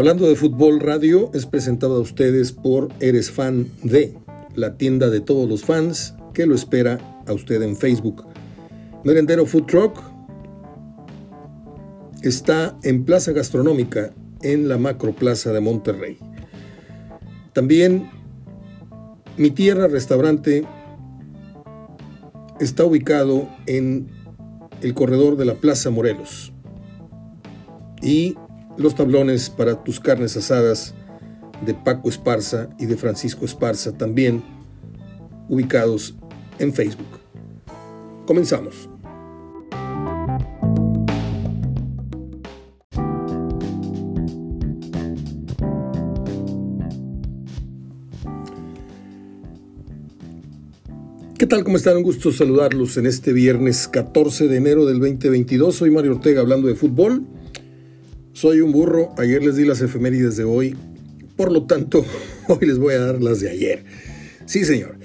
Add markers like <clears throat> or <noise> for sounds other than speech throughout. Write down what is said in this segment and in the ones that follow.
Hablando de fútbol radio, es presentado a ustedes por Eres Fan de, la tienda de todos los fans que lo espera a usted en Facebook. Merendero Food Truck está en Plaza Gastronómica en la Macroplaza de Monterrey. También Mi Tierra Restaurante está ubicado en el corredor de la Plaza Morelos. Y los tablones para tus carnes asadas de Paco Esparza y de Francisco Esparza también ubicados en Facebook. Comenzamos. ¿Qué tal? ¿Cómo están? Un gusto saludarlos en este viernes 14 de enero del 2022. Soy Mario Ortega hablando de fútbol. Soy un burro. Ayer les di las efemérides de hoy. Por lo tanto, <laughs> hoy les voy a dar las de ayer. Sí, señor.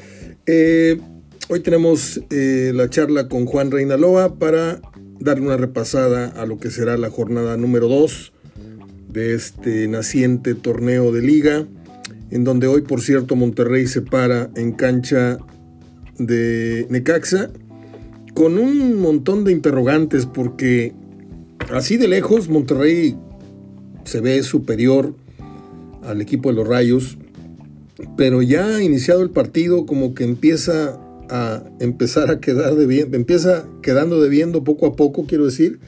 Eh, hoy tenemos eh, la charla con Juan Reinaloa para darle una repasada a lo que será la jornada número 2 de este naciente torneo de liga, en donde hoy, por cierto, Monterrey se para en cancha de Necaxa con un montón de interrogantes porque así de lejos Monterrey se ve superior al equipo de los Rayos, pero ya iniciado el partido como que empieza a empezar a quedar debiendo, empieza quedando debiendo poco a poco, quiero decir,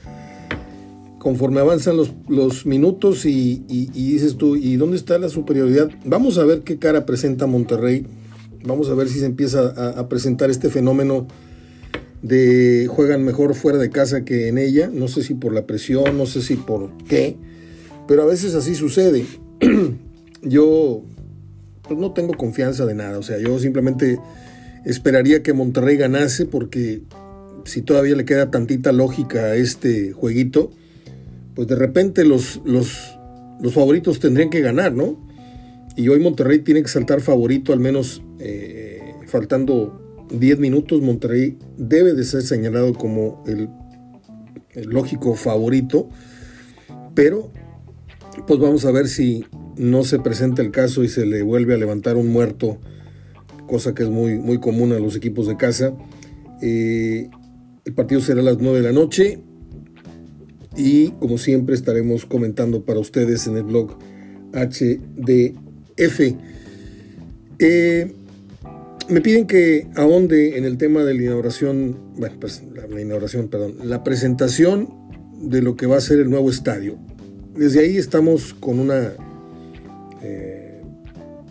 conforme avanzan los, los minutos y, y, dices tú, ¿y dónde está la superioridad? Vamos a ver qué cara presenta Monterrey Vamos a ver si se empieza a, presentar este fenómeno de juegan mejor fuera de casa que en ella. No sé si por la presión, no sé si por qué, pero a veces así sucede. <clears throat> yo pues, no tengo confianza de nada, o sea, yo simplemente esperaría que Monterrey ganase porque si todavía le queda tantita lógica a este jueguito, pues de repente los, los, los favoritos tendrían que ganar, ¿no? Y hoy Monterrey tiene que saltar favorito, al menos eh, faltando 10 minutos. Monterrey debe de ser señalado como el, lógico favorito. Pero, pues vamos a ver si no se presenta el caso y se le vuelve a levantar un muerto, cosa que es muy, muy común a los equipos de casa. Eh, el partido será a las 9 de la noche y como siempre estaremos comentando para ustedes en el blog HD F. Eh, me piden que ahonde en el tema de la inauguración, bueno, pues, la, inauguración, perdón, la presentación de lo que va a ser el nuevo estadio. Desde ahí estamos con una eh,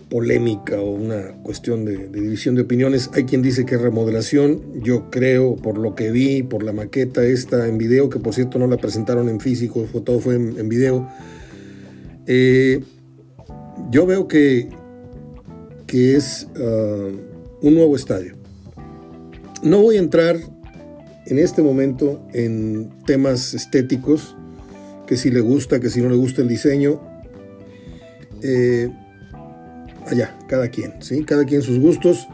polémica o una cuestión de, división de opiniones. Hay quien dice que es remodelación. Yo creo, por lo que vi, por la maqueta esta en video, que por cierto no la presentaron en físico, todo fue en, video. Eh, yo veo que, que es uh, un nuevo estadio. No voy a entrar en este momento en temas estéticos, que si le gusta, que si no le gusta el diseño. Eh, allá, cada quien, ¿sí? Cada quien sus gustos.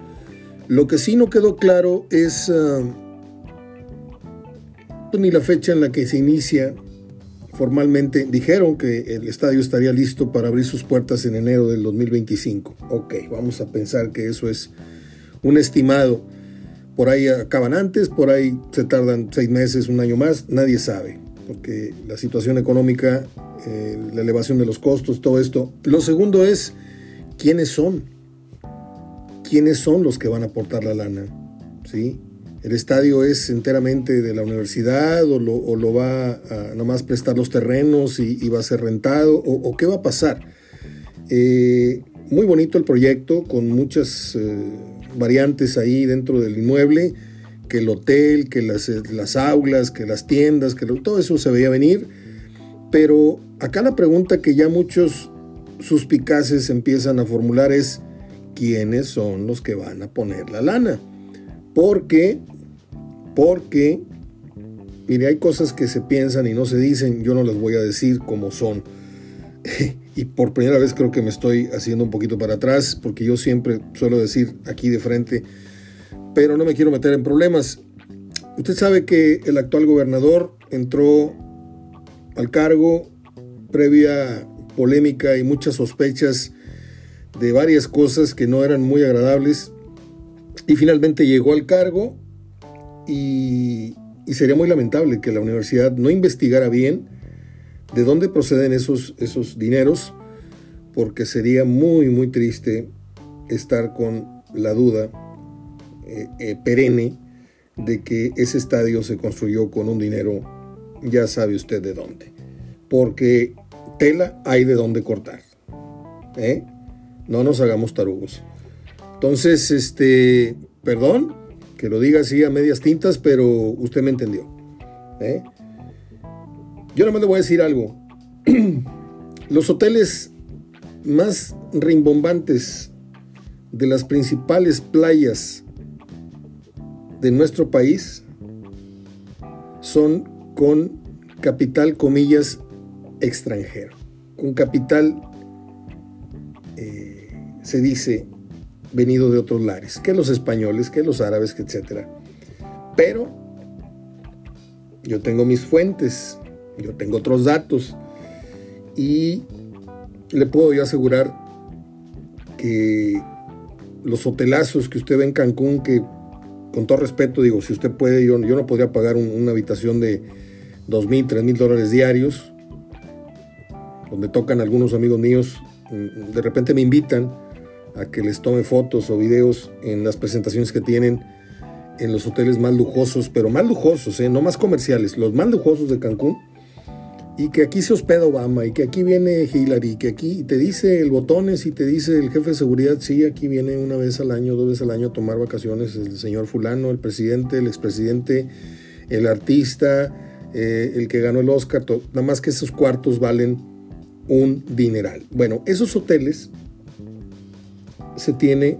Lo que sí no quedó claro es uh, pues ni la fecha en la que se inicia formalmente dijeron que el estadio estaría listo para abrir sus puertas en enero del 2025. Ok, vamos a pensar que eso es un estimado. Por ahí acaban antes, por ahí se tardan seis meses, un año más, nadie sabe, porque la situación económica, eh, la elevación de los costos, todo esto. Lo segundo es, ¿quiénes son? ¿Quiénes son los que van a aportar la lana? ¿Sí? el estadio es enteramente de la universidad o lo, va a nomás prestar los terrenos y, va a ser rentado o, qué va a pasar. Eh, muy bonito el proyecto con muchas eh, variantes ahí dentro del inmueble, que el hotel, que las, las aulas, que las tiendas, que todo eso se veía venir. Pero acá la pregunta que ya muchos suspicaces empiezan a formular es, ¿quiénes son los que van a poner la lana? Porque porque, mire, hay cosas que se piensan y no se dicen, yo no las voy a decir como son. <laughs> y por primera vez creo que me estoy haciendo un poquito para atrás, porque yo siempre suelo decir aquí de frente, pero no me quiero meter en problemas. Usted sabe que el actual gobernador entró al cargo previa, polémica y muchas sospechas de varias cosas que no eran muy agradables y finalmente llegó al cargo y, sería muy lamentable que la universidad no investigara bien de dónde proceden esos, esos dineros porque sería muy muy triste estar con la duda eh, eh, perenne de que ese estadio se construyó con un dinero, ya sabe usted de dónde. Porque tela hay de dónde cortar. ¿eh? No nos hagamos tarugos. Entonces, este, perdón que lo diga así a medias tintas, pero usted me entendió. ¿eh? Yo nada más le voy a decir algo. <clears throat> Los hoteles más rimbombantes de las principales playas de nuestro país son con capital, comillas, extranjero. Con capital, eh, se dice, venido de otros lares, que los españoles, que los árabes, etc. Pero yo tengo mis fuentes, yo tengo otros datos y le puedo yo asegurar que los hotelazos que usted ve en Cancún, que con todo respeto digo, si usted puede, yo, yo no podría pagar una habitación de dos mil, tres mil dólares diarios, donde tocan algunos amigos míos, mm, de repente me invitan a que les tome fotos o videos en las presentaciones que tienen en los hoteles más lujosos, pero más lujosos, ¿eh? no más comerciales, los más lujosos de Cancún y que aquí se hospeda Obama y que aquí viene Hillary, y que aquí te dice el botones y te dice el jefe de seguridad, sí, aquí viene una vez al año, dos veces al año a tomar vacaciones el señor fulano, el presidente, el expresidente, el artista, eh, el que ganó el Oscar, nada más que esos cuartos valen un dineral. Bueno, esos hoteles se tiene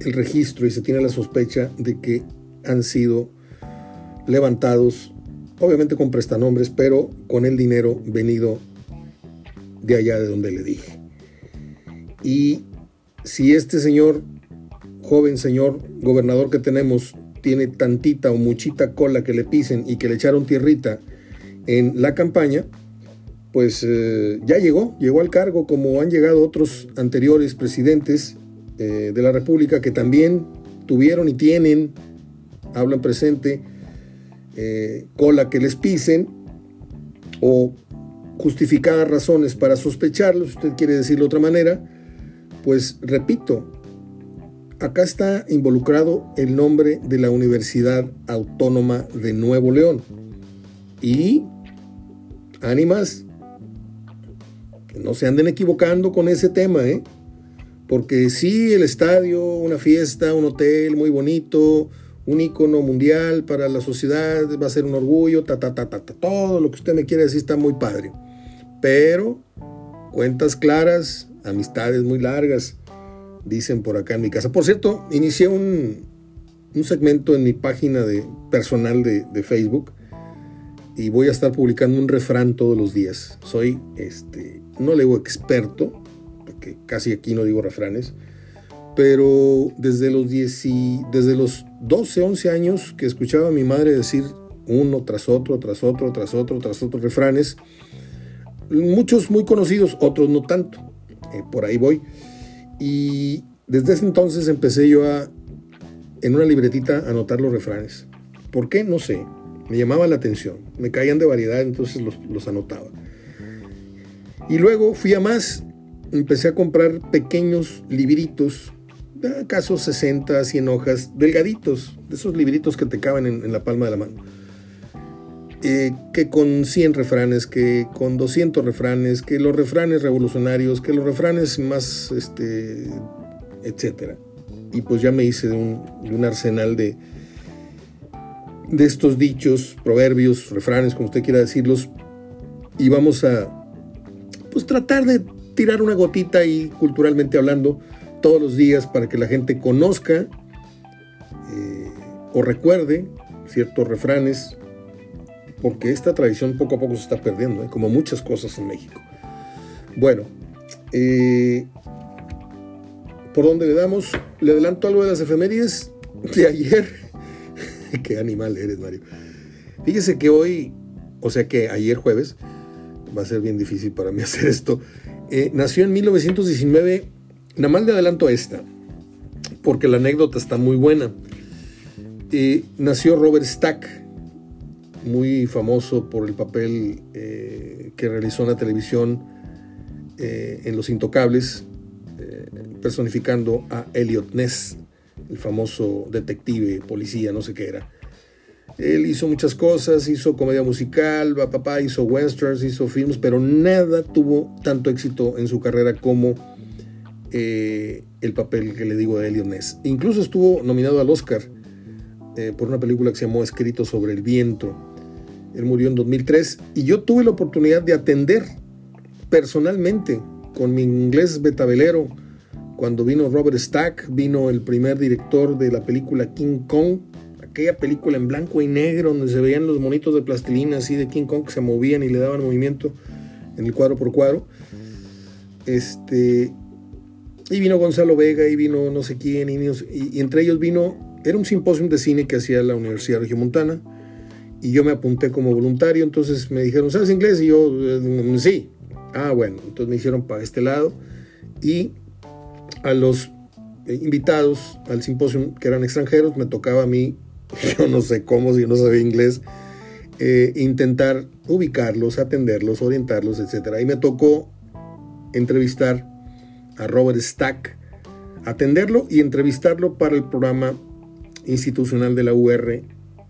el registro y se tiene la sospecha de que han sido levantados obviamente con prestanombres, pero con el dinero venido de allá de donde le dije. Y si este señor, joven señor gobernador que tenemos, tiene tantita o muchita cola que le pisen y que le echaron tierrita en la campaña, pues eh, ya llegó, llegó al cargo como han llegado otros anteriores presidentes eh, de la República que también tuvieron y tienen, hablan presente, eh, cola que les pisen o justificadas razones para sospecharlo, si usted quiere decirlo de otra manera, pues repito, acá está involucrado el nombre de la Universidad Autónoma de Nuevo León. Y, ánimas, que no se anden equivocando con ese tema, ¿eh? Porque sí, el estadio, una fiesta, un hotel muy bonito, un icono mundial para la sociedad, va a ser un orgullo, ta, ta, ta, ta, ta, todo lo que usted me quiere decir está muy padre. Pero cuentas claras, amistades muy largas, dicen por acá en mi casa. Por cierto, inicié un, un segmento en mi página de, personal de, de, Facebook y voy a estar publicando un refrán todos los días. Soy, este, no le digo experto, porque casi aquí no digo refranes, pero desde los, 10 desde los 12, 11 años que escuchaba a mi madre decir uno tras otro, tras otro, tras otro, tras otro refranes, muchos muy conocidos, otros no tanto, eh, por ahí voy. Y desde ese entonces empecé yo a, en una libretita, a anotar los refranes. ¿Por qué? No sé. Me llamaba la atención. Me caían de variedad, entonces los, los anotaba. Y luego fui a más. Empecé a comprar pequeños libritos acaso 60, 100 hojas, delgaditos, de esos libritos que te caben en, la palma de la mano. Eh, que con 100 refranes, que con 200 refranes, que los refranes revolucionarios, que los refranes más, este, etcétera. Y pues ya me hice de un, arsenal de, de estos dichos, proverbios, refranes, como usted quiera decirlos, y vamos a, pues tratar de tirar una gotita y culturalmente hablando, todos los días para que la gente conozca eh, o recuerde ciertos refranes, porque esta tradición poco a poco se está perdiendo, ¿eh? como muchas cosas en México. Bueno, eh, ¿por dónde le damos? Le adelanto algo de las efemérides de ayer. <laughs> Qué animal eres, Mario. Fíjese que hoy, o sea que ayer jueves, va a ser bien difícil para mí <laughs> hacer esto. Nació en 1919, nada más le adelanto esta, porque la anécdota está muy buena. Eh, nació Robert Stack, muy famoso por el papel eh, que realizó en la televisión en Los Intocables, personificando a Elliot Ness, el famoso detective, policía, no sé qué era. Él hizo muchas cosas, hizo comedia musical, papá hizo westerns, hizo films, pero nada tuvo tanto éxito en su carrera como eh, el papel que le digo de Elliot Ness. Incluso estuvo nominado al Oscar eh, por una película que se llamó Escrito sobre el viento. Él murió en 2003 y yo tuve la oportunidad de atender personalmente con mi inglés betabelero cuando vino Robert Stack, vino el primer director de la película King Kong aquella película en blanco y negro donde se veían los monitos de plastilina así de King Kong que se movían y le daban movimiento en el cuadro por cuadro. Este, y vino Gonzalo Vega y vino no sé quién, y, entre ellos vino, era un simposio de cine que hacía la Universidad Regiomontana, y yo me apunté como voluntario, entonces me dijeron, ¿sabes inglés? Y yo, eh, sí. Ah, bueno, entonces me hicieron para este lado, y a los invitados al simposio que eran extranjeros, me tocaba a mí <laughs> yo no sé cómo, si no sabía inglés, eh, intentar ubicarlos, atenderlos, orientarlos, etc. Y me tocó entrevistar a Robert Stack, atenderlo y entrevistarlo para el programa institucional de la UR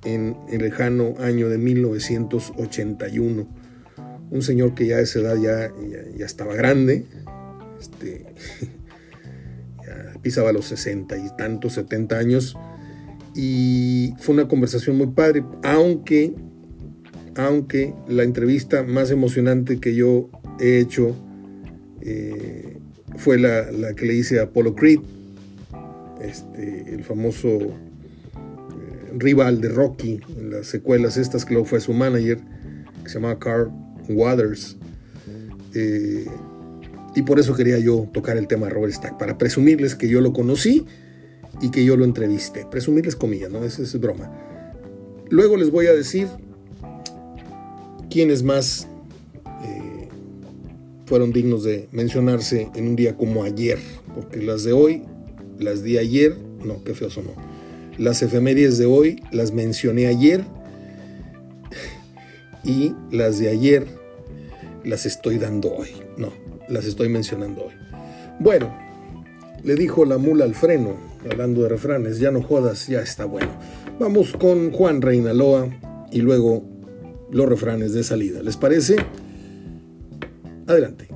en el lejano año de 1981. Un señor que ya a esa edad ya, ya, estaba grande, este, <laughs> pisaba los 60 y tantos, 70 años, y fue una conversación muy padre, aunque, aunque la entrevista más emocionante que yo he hecho eh, fue la, que le hice a Apollo Creed, este, el famoso eh, rival de Rocky en las secuelas estas, que luego fue su manager, que se llamaba Carl Waters. Eh, y por eso quería yo tocar el tema de Robert Stack, para presumirles que yo lo conocí y que yo lo entreviste. Presumirles comillas, ¿no? Esa es broma. Luego les voy a decir quiénes más fueron dignos de mencionarse en un día como ayer, porque las de hoy, las de ayer, no, qué feo sonó. Las efemérides de hoy las mencioné ayer y las de ayer las estoy dando hoy. No, las estoy mencionando hoy. Bueno, le dijo la mula al freno, hablando de refranes, ya no jodas, ya está bueno. Vamos con Juan Reinaloa y luego los refranes de salida. ¿Les parece? Adelante.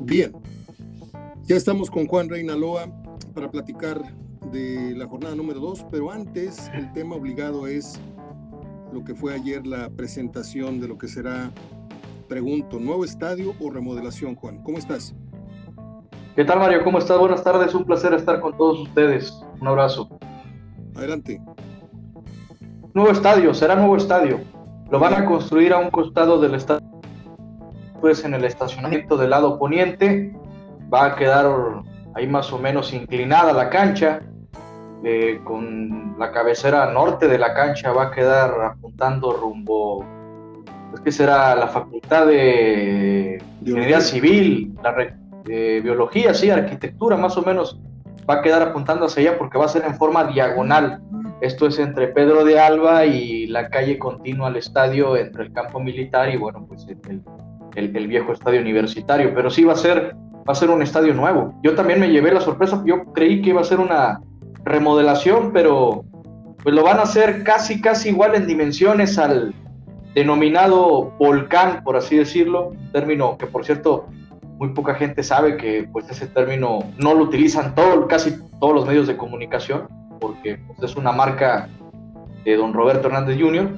Bien, ya estamos con Juan Reinaloa para platicar de la jornada número 2, pero antes el tema obligado es lo que fue ayer la presentación de lo que será, pregunto, nuevo estadio o remodelación, Juan. ¿Cómo estás? ¿Qué tal, Mario? ¿Cómo estás? Buenas tardes, un placer estar con todos ustedes. Un abrazo. Adelante. Nuevo estadio, será nuevo estadio. Lo van a construir a un costado del estadio, pues en el estacionamiento del lado poniente. Va a quedar ahí más o menos inclinada la cancha eh, con la cabecera norte de la cancha va a quedar apuntando rumbo, es que será la Facultad de Ingeniería Civil, la biología, sí, arquitectura, más o menos va a quedar apuntando hacia allá porque va a ser en forma diagonal. Esto es entre Pedro de Alba y la calle continua al estadio, entre el campo militar y bueno, pues el, viejo estadio universitario. Pero sí va a ser va a ser un estadio nuevo. Yo también me llevé la sorpresa, yo creí que iba a ser una remodelación, pero pues lo van a hacer casi, casi igual en dimensiones al denominado volcán, por así decirlo, término que por cierto muy poca gente sabe que pues ese término no lo utilizan todo, casi todos los medios de comunicación, porque pues, es una marca de don Roberto Hernández Jr.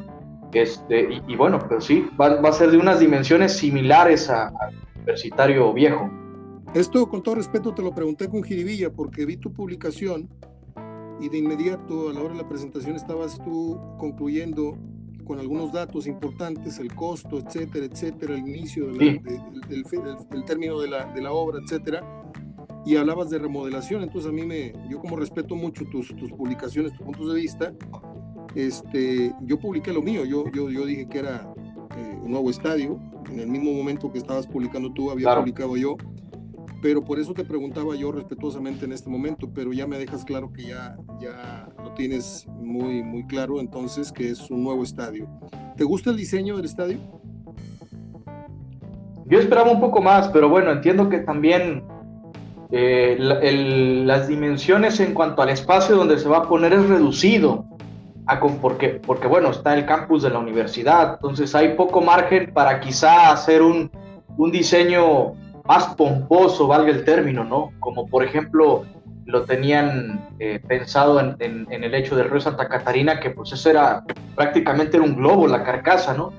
Este, y, bueno, pero sí, va, a ser de unas dimensiones similares al universitario viejo. Esto, con todo respeto, te lo pregunté con Jiribilla porque vi tu publicación y de inmediato a la hora de la presentación estabas tú concluyendo con algunos datos importantes, el costo, etcétera, etcétera, el inicio del, término de la, de la, obra, etcétera, y hablabas de remodelación, entonces a mí me, yo como respeto mucho tus, tus publicaciones, tus puntos de vista, este, yo publiqué lo mío, yo, yo, yo dije que era eh, un nuevo estadio, en el mismo momento que estabas publicando tú, había publicado yo, pero por eso te preguntaba yo respetuosamente en este momento, pero ya me dejas claro que ya, ya lo tienes muy, muy claro, entonces que es un nuevo estadio. ¿Te gusta el diseño del estadio? Yo esperaba un poco más, pero bueno, entiendo que también eh, las dimensiones en cuanto al espacio donde se va a poner es reducido, a, porque, porque bueno, está el campus de la universidad, entonces hay poco margen para quizá hacer un, un diseño más pomposo, valga el término, ¿no? Como por ejemplo lo tenían eh, pensado en, el hecho del río Santa Catarina, que pues eso era prácticamente era un globo, la carcasa, ¿no?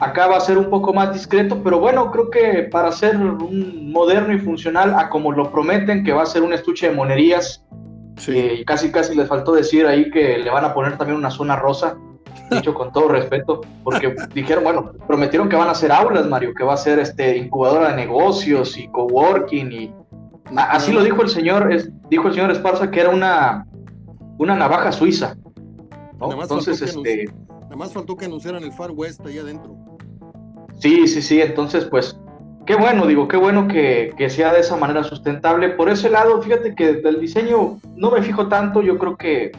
Acá va a ser un poco más discreto, pero bueno, creo que para ser un moderno y funcional, a como lo prometen, que va a ser un estuche de monerías, sí. Eh, casi casi les faltó decir ahí que le van a poner también una zona rosa, dicho con todo respeto, porque dijeron, bueno, prometieron que van a hacer aulas, Mario, que va a ser este incubadora de negocios y coworking y así lo dijo el señor, es, dijo el señor Esparza que era una una navaja suiza. Entonces, este nada más faltó que anunciaran el Far West ahí adentro. Sí, sí, sí, entonces pues qué bueno, digo, qué bueno que, que, sea de esa manera sustentable. Por ese lado, fíjate que del diseño no me fijo tanto, yo creo que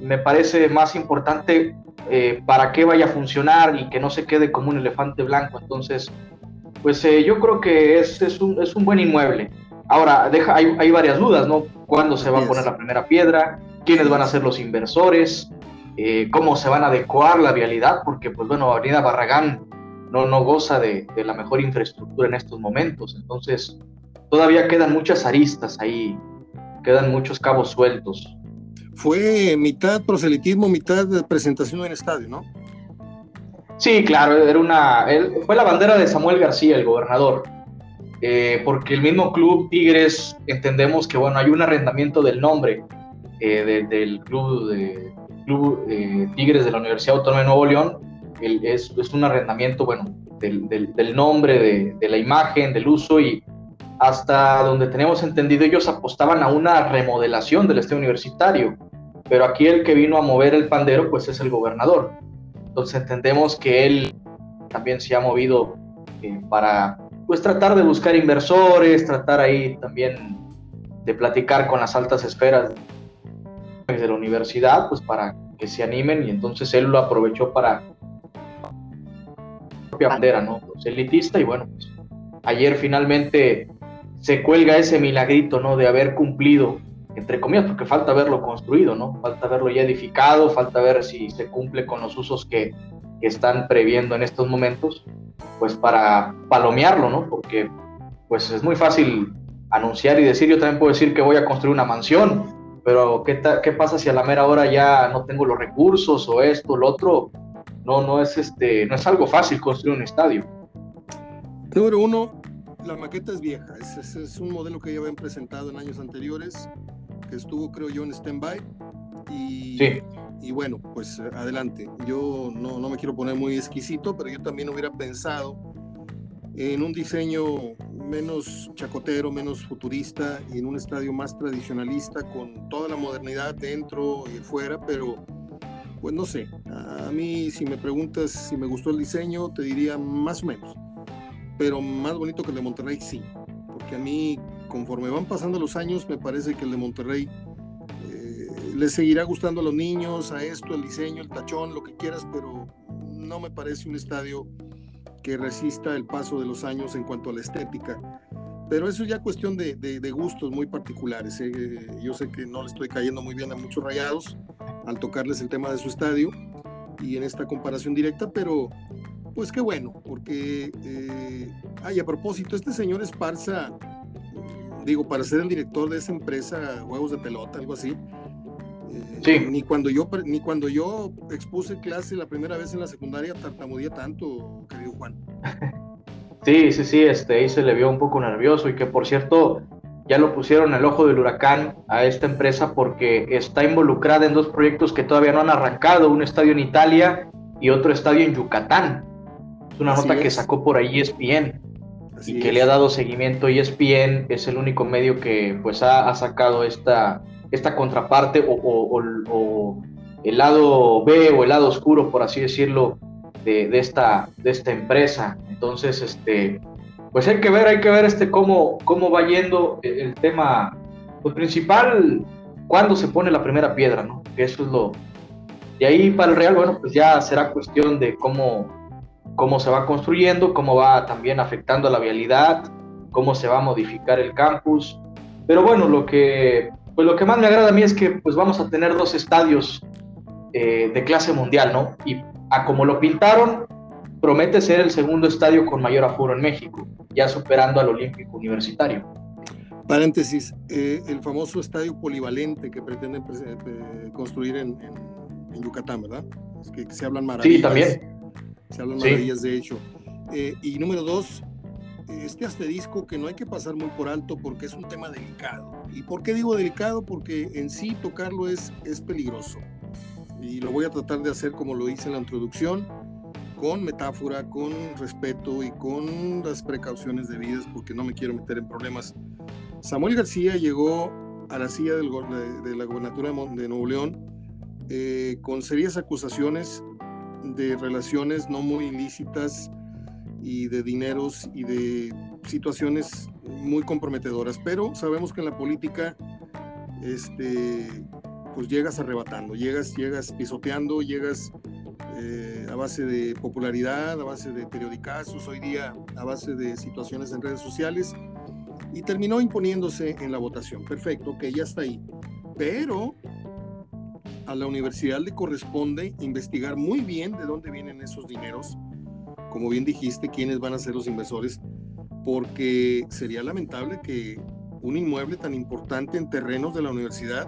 me parece más importante eh, para qué vaya a funcionar y que no se quede como un elefante blanco. Entonces, pues eh, yo creo que es, es, un, es, un, buen inmueble. Ahora, deja, hay, hay, varias dudas, ¿no? ¿Cuándo se va a poner la primera piedra? ¿Quiénes van a ser los inversores? Eh, ¿Cómo se van a adecuar la vialidad? Porque, pues bueno, Avenida Barragán no, no goza de, de la mejor infraestructura en estos momentos. Entonces, todavía quedan muchas aristas ahí, quedan muchos cabos sueltos fue mitad proselitismo, mitad presentación en estadio, ¿no? Sí, claro, era una, fue la bandera de Samuel García, el gobernador, eh, porque el mismo club Tigres entendemos que bueno hay un arrendamiento del nombre eh, del club, de, eh, Tigres de la Universidad Autónoma de Nuevo León, es, un arrendamiento bueno del, del, nombre, de, de la imagen, del uso y hasta donde tenemos entendido ellos apostaban a una remodelación del estadio universitario, pero aquí el que vino a mover el pandero pues es el gobernador. Entonces entendemos que él también se ha movido eh, para pues tratar de buscar inversores, tratar ahí también de platicar con las altas esferas de la universidad pues para que se animen y entonces él lo aprovechó para propia bandera, ¿no? Pues elitista y bueno, pues, ayer finalmente se cuelga ese milagrito, ¿no? De haber cumplido, entre comillas, porque falta verlo construido, ¿no? Falta verlo ya edificado, falta ver si se cumple con los usos que, están previendo en estos momentos, pues para palomearlo, ¿no? Porque pues es muy fácil anunciar y decir, yo también puedo decir que voy a construir una mansión, pero ¿qué, qué pasa si a la mera hora ya no tengo los recursos o esto, lo otro? No, no es, este, no es algo fácil construir un estadio. Número uno, la maqueta es vieja, es, es, un modelo que ya habían presentado en años anteriores, que estuvo creo yo en stand-by. Y, y, bueno, pues adelante. Yo no, no me quiero poner muy exquisito, pero yo también hubiera pensado en un diseño menos chacotero, menos futurista y en un estadio más tradicionalista con toda la modernidad dentro y fuera, pero pues no sé, a mí si me preguntas si me gustó el diseño, te diría más o menos pero más bonito que el de Monterrey sí, porque a mí conforme van pasando los años me parece que el de Monterrey eh, le seguirá gustando a los niños, a esto, el diseño, el tachón, lo que quieras, pero no me parece un estadio que resista el paso de los años en cuanto a la estética. Pero eso es ya cuestión de, de, gustos muy particulares. ¿eh? Yo sé que no le estoy cayendo muy bien a muchos rayados al tocarles el tema de su estadio y en esta comparación directa, pero pues qué bueno, porque, eh, ay, a propósito, este señor Esparza, digo, para ser el director de esa empresa, Juegos de Pelota, algo así, eh, ni, cuando yo, ni cuando yo expuse clase la primera vez en la secundaria tartamudía tanto, querido Juan. <laughs> Sí, sí, sí, este, ahí se le vio un poco nervioso y que por cierto ya lo pusieron el ojo del huracán a esta empresa porque está involucrada en dos proyectos que todavía no han arrancado, un estadio en Italia y otro estadio en Yucatán. Es una nota que sacó por ahí ESPN y que le ha dado seguimiento ESPN. Es el único medio que pues ha, sacado esta, esta contraparte o, el lado B o el lado oscuro, por así decirlo, de, esta, de esta empresa. Entonces, este, pues hay que ver, hay que ver este cómo, cómo va yendo el, tema pues, principal, cuándo se pone la primera piedra, ¿no? Que eso es lo... Y ahí para el Real, bueno, pues ya será cuestión de cómo, cómo se va construyendo, cómo va también afectando la vialidad, cómo se va a modificar el campus. Pero bueno, lo que, pues lo que más me agrada a mí es que pues vamos a tener dos estadios eh, de clase mundial, ¿no? Y a como lo pintaron, promete ser el segundo estadio con mayor aforo en México, ya superando al Olímpico Universitario. Paréntesis, eh, el famoso estadio polivalente que pretenden eh, construir en, Yucatán, ¿verdad? Es que, se hablan maravillas. Sí, también. Se hablan maravillas, de hecho. Eh, y número dos, este asterisco que no hay que pasar muy por alto porque es un tema delicado. ¿Y por qué digo delicado? Porque en sí tocarlo es, es peligroso. Y lo voy a tratar de hacer como lo hice en la introducción con metáfora, con respeto y con las precauciones debidas, porque no me quiero meter en problemas. Samuel García llegó a la silla del, de, la gobernatura de Nuevo León eh, con serias acusaciones de relaciones no muy ilícitas y de dineros y de situaciones muy comprometedoras, pero sabemos que en la política este, pues llegas arrebatando, llegas, llegas pisoteando, llegas eh, a base de popularidad, a base de periodicazos, hoy día a base de situaciones en redes sociales, y terminó imponiéndose en la votación. Perfecto, que ya está ahí. Pero a la universidad le corresponde investigar muy bien de dónde vienen esos dineros, como bien dijiste, quiénes van a ser los inversores, porque sería lamentable que un inmueble tan importante en terrenos de la universidad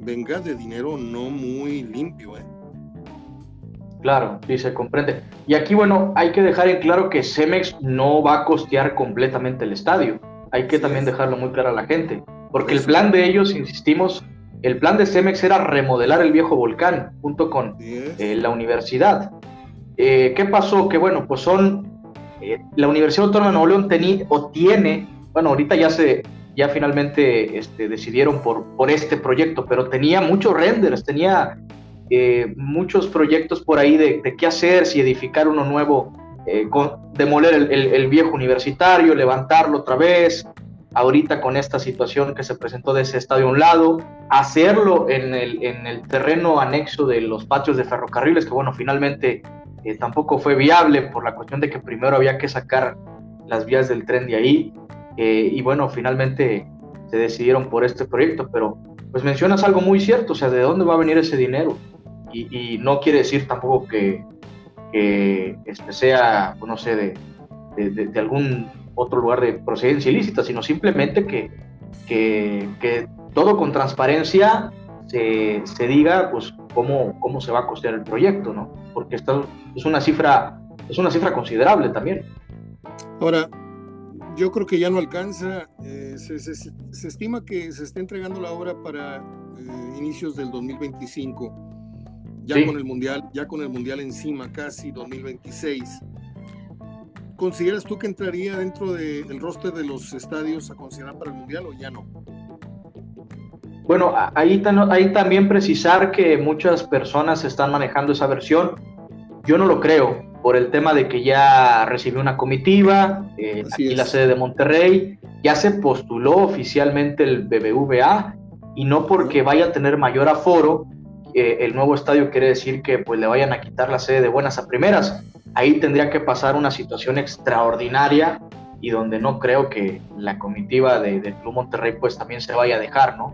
venga de dinero no muy limpio. ¿eh? Claro, sí se comprende. Y aquí, bueno, hay que dejar en claro que Cemex no va a costear completamente el estadio. Hay que también dejarlo muy claro a la gente. Porque el plan de ellos, insistimos, el plan de Cemex era remodelar el viejo volcán junto con eh, la universidad. Eh, ¿Qué pasó? Que bueno, pues son. Eh, la Universidad Autónoma de Nuevo León tenía o tiene, bueno, ahorita ya se, ya finalmente este, decidieron por, por este proyecto, pero tenía muchos renders, tenía eh, muchos proyectos por ahí de, qué hacer, si edificar uno nuevo, eh, demoler el, viejo universitario, levantarlo otra vez, ahorita con esta situación que se presentó de ese estadio a un lado, hacerlo en el, terreno anexo de los patios de ferrocarriles, que bueno, finalmente eh, tampoco fue viable por la cuestión de que primero había que sacar las vías del tren de ahí, y bueno, finalmente se decidieron por este proyecto, pero pues mencionas algo muy cierto, o sea, ¿de dónde va a venir ese dinero? y, no quiere decir tampoco que, este sea, pues, no sé, de, algún otro lugar de procedencia ilícita, sino simplemente que, que, todo con transparencia se, se, diga pues cómo, cómo se va a costear el proyecto, ¿no? Porque esto es una cifra, es una cifra considerable también. Ahora, yo creo que ya no alcanza, eh, se, se, estima que se está entregando la obra para eh, inicios del 2025 ya con el mundial, ya con el mundial encima, casi 2026. ¿Consideras tú que entraría dentro del roster de los estadios a considerar para el mundial o ya no? Bueno, ahí, ahí también precisar que muchas personas están manejando esa versión. Yo no lo creo, por el tema de que ya recibió una comitiva, eh, aquí la sede de Monterrey, ya se postuló oficialmente el BBVA y no porque vaya a tener mayor aforo, el nuevo estadio quiere decir que pues le vayan a quitar la sede de buenas a primeras. Ahí tendría que pasar una situación extraordinaria y donde no creo que la comitiva de, del Club Monterrey pues también se vaya a dejar, ¿no?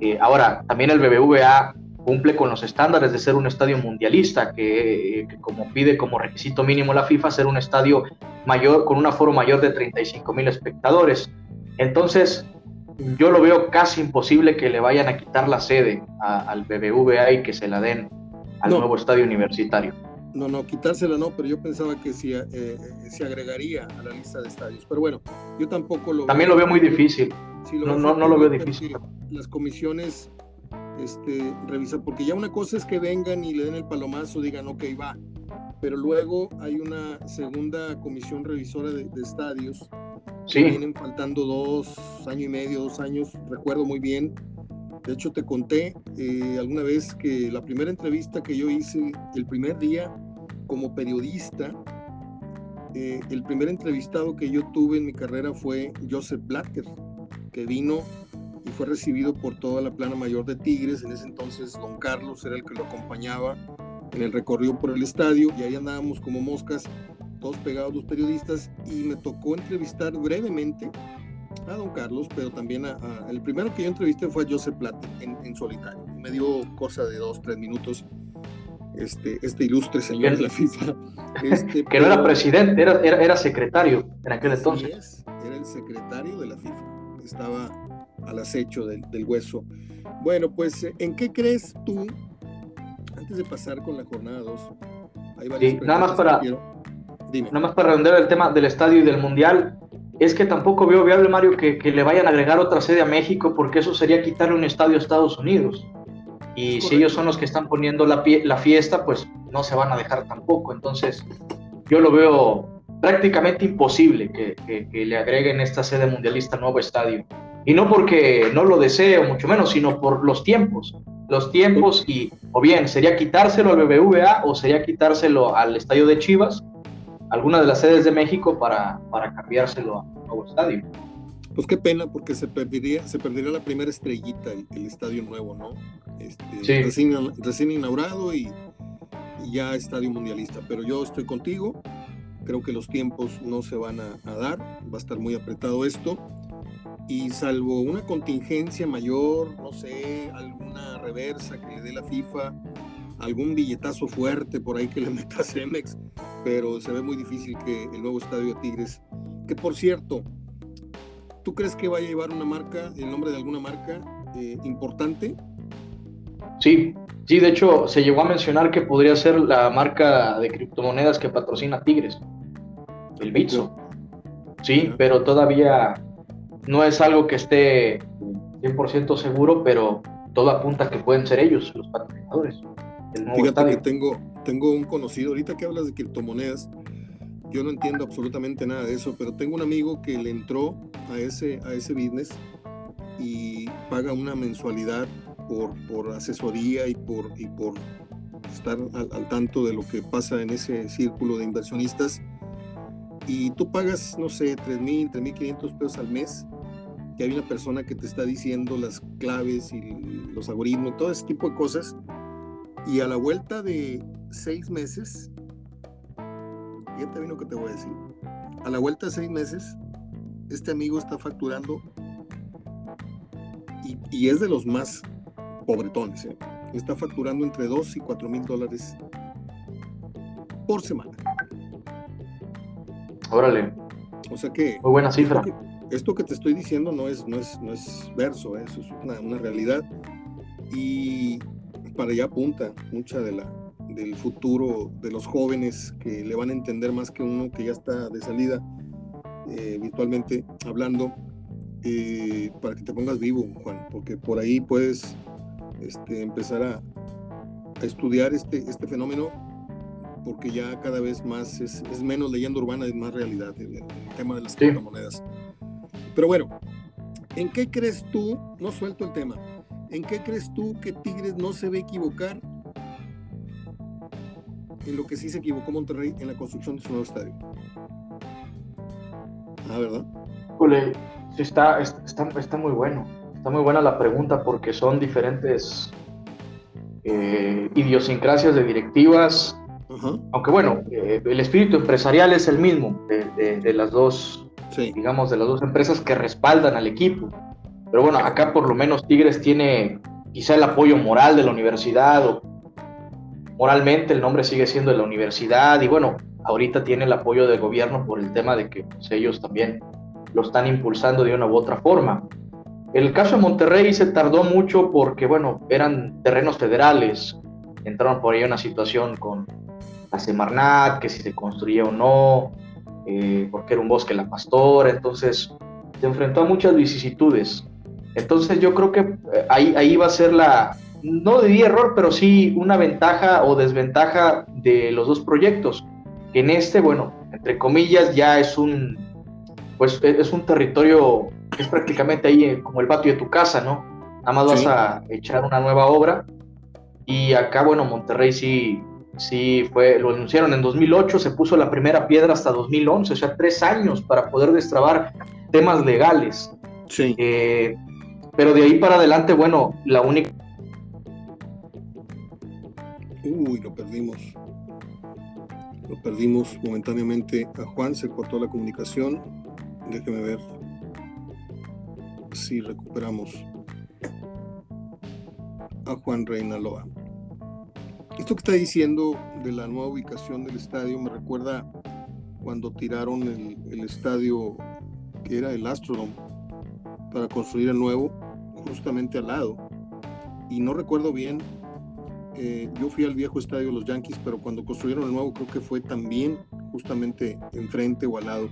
Eh, ahora, también el BBVA cumple con los estándares de ser un estadio mundialista, que, que, como pide como requisito mínimo la FIFA, ser un estadio mayor, con un aforo mayor de 35 mil espectadores. Entonces, yo lo veo casi imposible que le vayan a quitar la sede al BBVA y que se la den al nuevo estadio universitario. No, no, quitársela no, pero yo pensaba que sí, eh, se agregaría a la lista de estadios. Pero bueno, yo tampoco lo También lo veo muy difícil. no, no, no, lo veo difícil. Las comisiones este, revisa, porque ya una cosa es que vengan y le den el palomazo, digan, ok, va, pero luego hay una segunda comisión revisora de, estadios. Sí. vienen faltando dos años y medio, dos años, recuerdo muy bien. De hecho, te conté eh, alguna vez que la primera entrevista que yo hice el primer día como periodista, eh, el primer entrevistado que yo tuve en mi carrera fue Joseph Blatter, que vino y fue recibido por toda la plana mayor de Tigres. En ese entonces, don Carlos era el que lo acompañaba en el recorrido por el estadio y ahí andábamos como moscas, todos pegados los periodistas y me tocó entrevistar brevemente a don Carlos, pero también a, el primero que yo entrevisté fue a Joseph Platt en, solitario. Me dio cosa de dos, tres minutos este, este ilustre señor de la FIFA. Este, <laughs> que no era presidente, era, era, secretario en aquel entonces. era el secretario de la FIFA, estaba al acecho del, del hueso. Bueno, pues, ¿en qué crees tú antes de pasar con la jornada 2, sí, nada más para nada más para redondear el tema del estadio y del mundial, es que tampoco veo viable Mario que, que, le vayan a agregar otra sede a México porque eso sería quitarle un estadio a Estados Unidos. Y si ellos son los que están poniendo la, la fiesta, pues no se van a dejar tampoco. Entonces, yo lo veo prácticamente imposible que, que, le agreguen esta sede mundialista nuevo estadio. Y no porque no lo desee, o mucho menos, sino por los tiempos los tiempos y o bien sería quitárselo al BBVA o sería quitárselo al estadio de Chivas, alguna de las sedes de México para, para cambiárselo a un nuevo estadio. Pues qué pena, porque se perdería, se perdería la primera estrellita, el, estadio nuevo, ¿no? Este, recién, inaugurado y, ya estadio mundialista. Pero yo estoy contigo, creo que los tiempos no se van a, a dar, va a estar muy apretado esto y salvo una contingencia mayor, no sé, alguna reversa que le dé la FIFA, algún billetazo fuerte por ahí que le <laughs> meta Cemex, pero se ve muy difícil que el nuevo estadio Tigres, que por cierto, ¿tú crees que vaya a llevar una marca, el nombre de alguna marca eh, importante? Sí, sí, de hecho se llegó a mencionar que podría ser la marca de criptomonedas que patrocina Tigres, el Bitso. Sí, pero todavía no es algo que esté 100% seguro, pero todo apunta a que pueden ser ellos los patrocinadores. Fíjate que tengo, tengo un conocido, ahorita que hablas de criptomonedas, yo no entiendo absolutamente nada de eso, pero tengo un amigo que le entró a ese, a ese business y paga una mensualidad por, por asesoría y por, y por estar al, al, tanto de lo que pasa en ese círculo de inversionistas. Y tú pagas, no sé, 3.000, 3.500 pesos al mes hay una persona que te está diciendo las claves y los algoritmos, todo ese tipo de cosas. Y a la vuelta de seis meses, ya te vino que te voy a decir, a la vuelta de seis meses, este amigo está facturando y, es de los más pobretones, ¿eh? está facturando entre 2 y 4 mil dólares por semana. Órale. O sea que... Muy buena cifra esto que te estoy diciendo no es, no es, no es verso, ¿eh? eso es una, realidad. Y para allá apunta mucha de la, del futuro de los jóvenes que le van a entender más que uno que ya está de salida eh, virtualmente hablando, eh, para que te pongas vivo, Juan, porque por ahí puedes este, empezar a, estudiar este, este fenómeno porque ya cada vez más es, menos leyenda urbana, es más realidad el, tema de las criptomonedas. Pero bueno, ¿en qué crees tú, no suelto el tema, ¿en qué crees tú que Tigres no se ve equivocar en lo que sí se equivocó Monterrey en la construcción de su nuevo estadio? Ah, ¿verdad? Ole, está, está, está muy bueno. Está muy buena la pregunta porque son diferentes eh, idiosincrasias de directivas. Aunque bueno, eh, el espíritu empresarial es el mismo de las dos digamos, de las dos empresas que respaldan al equipo. Pero bueno, acá por lo menos Tigres tiene quizá el apoyo moral de la universidad o moralmente el nombre sigue siendo de la universidad y bueno, ahorita tiene el apoyo del gobierno por el tema de que pues, ellos también lo están impulsando de una u otra forma. El caso de Monterrey se tardó mucho porque, bueno, eran terrenos federales, entraron por ahí una situación con la Semarnat, que si se construía o no, eh, porque era un bosque la pastora, entonces se enfrentó a muchas vicisitudes. Entonces yo creo que eh, ahí, ahí va a ser la, no diría error, pero sí una ventaja o desventaja de los dos proyectos. En este, bueno, entre comillas, ya es un, pues es un territorio que es prácticamente ahí como el patio de tu casa, ¿no? Nada más vas a echar una nueva obra. Y acá, bueno, Monterrey sí, sí fue, lo anunciaron en 2008, se puso la primera piedra hasta 2011, o sea, tres años para poder destrabar temas legales. Sí. Eh, pero de ahí para adelante, bueno, la única... Uy, lo perdimos. Lo perdimos momentáneamente a Juan, se cortó la comunicación. Déjeme ver si recuperamos a Juan Reinaloa. Esto que está diciendo de la nueva ubicación del estadio me recuerda cuando tiraron el, estadio que era el Astrodome para construir el nuevo justamente al lado. Y no recuerdo bien, eh, yo fui al viejo estadio de los Yankees, pero cuando construyeron el nuevo creo que fue también justamente enfrente o al lado.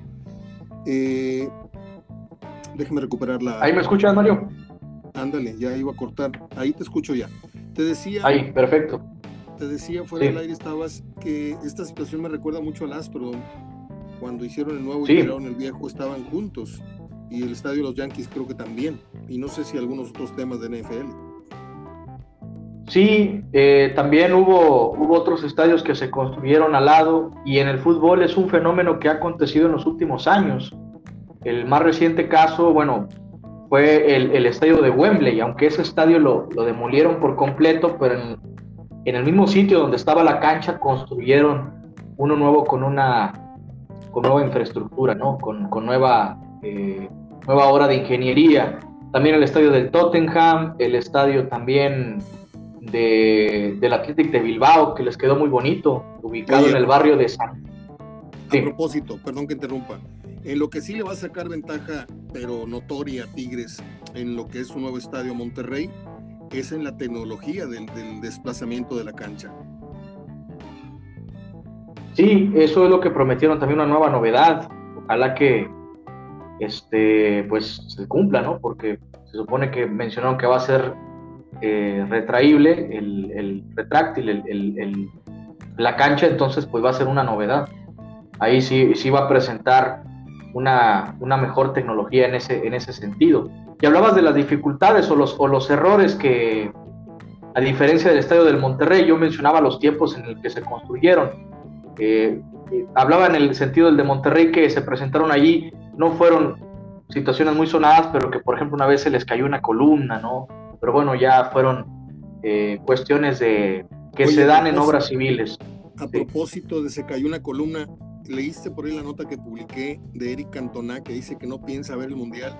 Eh, déjeme recuperar la... ¿Ahí me escuchas, Mario? Ándale, ya iba a cortar. Ahí te escucho ya. Te decía... Ahí, perfecto te decía fuera del aire estabas que esta situación me recuerda mucho al Astrodome. Cuando hicieron el nuevo y hicieron el viejo estaban juntos. Y el estadio de los Yankees creo que también. Y no sé si algunos otros temas de NFL. Sí, eh, también hubo, hubo otros estadios que se construyeron al lado y en el fútbol es un fenómeno que ha acontecido en los últimos años. El más reciente caso, bueno, fue el, el estadio de Wembley, aunque ese estadio lo, lo demolieron por completo, pero en, el mismo sitio donde estaba la cancha construyeron uno nuevo con una con nueva infraestructura, ¿no? Con, con nueva, eh, nueva obra de ingeniería. También el estadio del Tottenham, el estadio también de, del Athletic de Bilbao, que les quedó muy bonito, ubicado en el barrio de San. A propósito, perdón que interrumpa. En lo que sí le va a sacar ventaja, pero notoria a Tigres, en lo que es su nuevo estadio Monterrey, es en la tecnología del, desplazamiento de la cancha. Sí, eso es lo que prometieron también una nueva novedad. Ojalá que este pues se cumpla, ¿no? Porque se supone que mencionaron que va a ser eh, retraíble el, retráctil, el, la cancha, entonces pues va a ser una novedad. Ahí sí, sí va a presentar una, una mejor tecnología en ese, en ese sentido. Y hablabas de las dificultades o los, o los errores que, a diferencia del estadio del Monterrey, yo mencionaba los tiempos en el que se construyeron. Eh, eh, hablaba en el sentido del de Monterrey que se presentaron allí, no fueron situaciones muy sonadas, pero que por ejemplo una vez se les cayó una columna, ¿no? Pero bueno, ya fueron eh, cuestiones de que se dan en obras civiles. A propósito de se cayó una columna, leíste por ahí la nota que publiqué de Eric Cantona que dice que no piensa ver el Mundial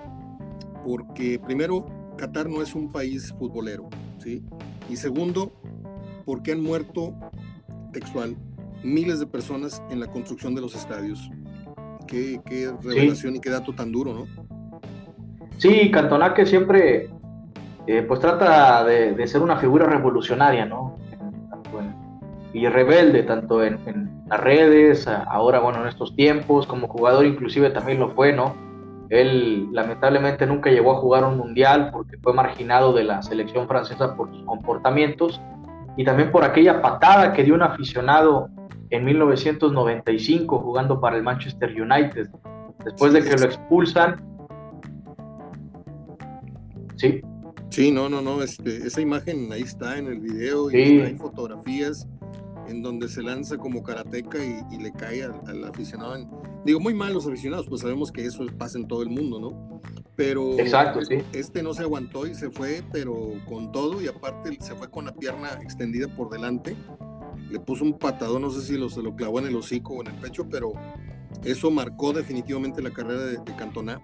porque primero, Qatar no es un país futbolero, ¿sí? Y segundo, porque han muerto, textual, miles de personas en la construcción de los estadios. Qué, revelación y qué dato tan duro, ¿no? Sí, Cantona que siempre eh, pues trata de, ser una figura revolucionaria, ¿no? y rebelde, tanto en, en, las redes, ahora, bueno, en estos tiempos, como jugador inclusive también lo fue, ¿no? Él lamentablemente nunca llegó a jugar un mundial porque fue marginado de la selección francesa por sus comportamientos y también por aquella patada que dio un aficionado en 1995 jugando para el Manchester United. Después de que lo expulsan. Sí. Sí, no, no, no, este, esa imagen ahí está en el video y hay fotografías en donde se lanza como karateca y, le cae al, aficionado. digo, muy mal los aficionados, pues sabemos que eso pasa en todo el mundo, ¿no? Pero Exacto, sí. este no se aguantó y se fue, pero con todo, y aparte se fue con la pierna extendida por delante. Le puso un patadón, no sé si lo, se lo clavó en el hocico o en el pecho, pero eso marcó definitivamente la carrera de, Cantona.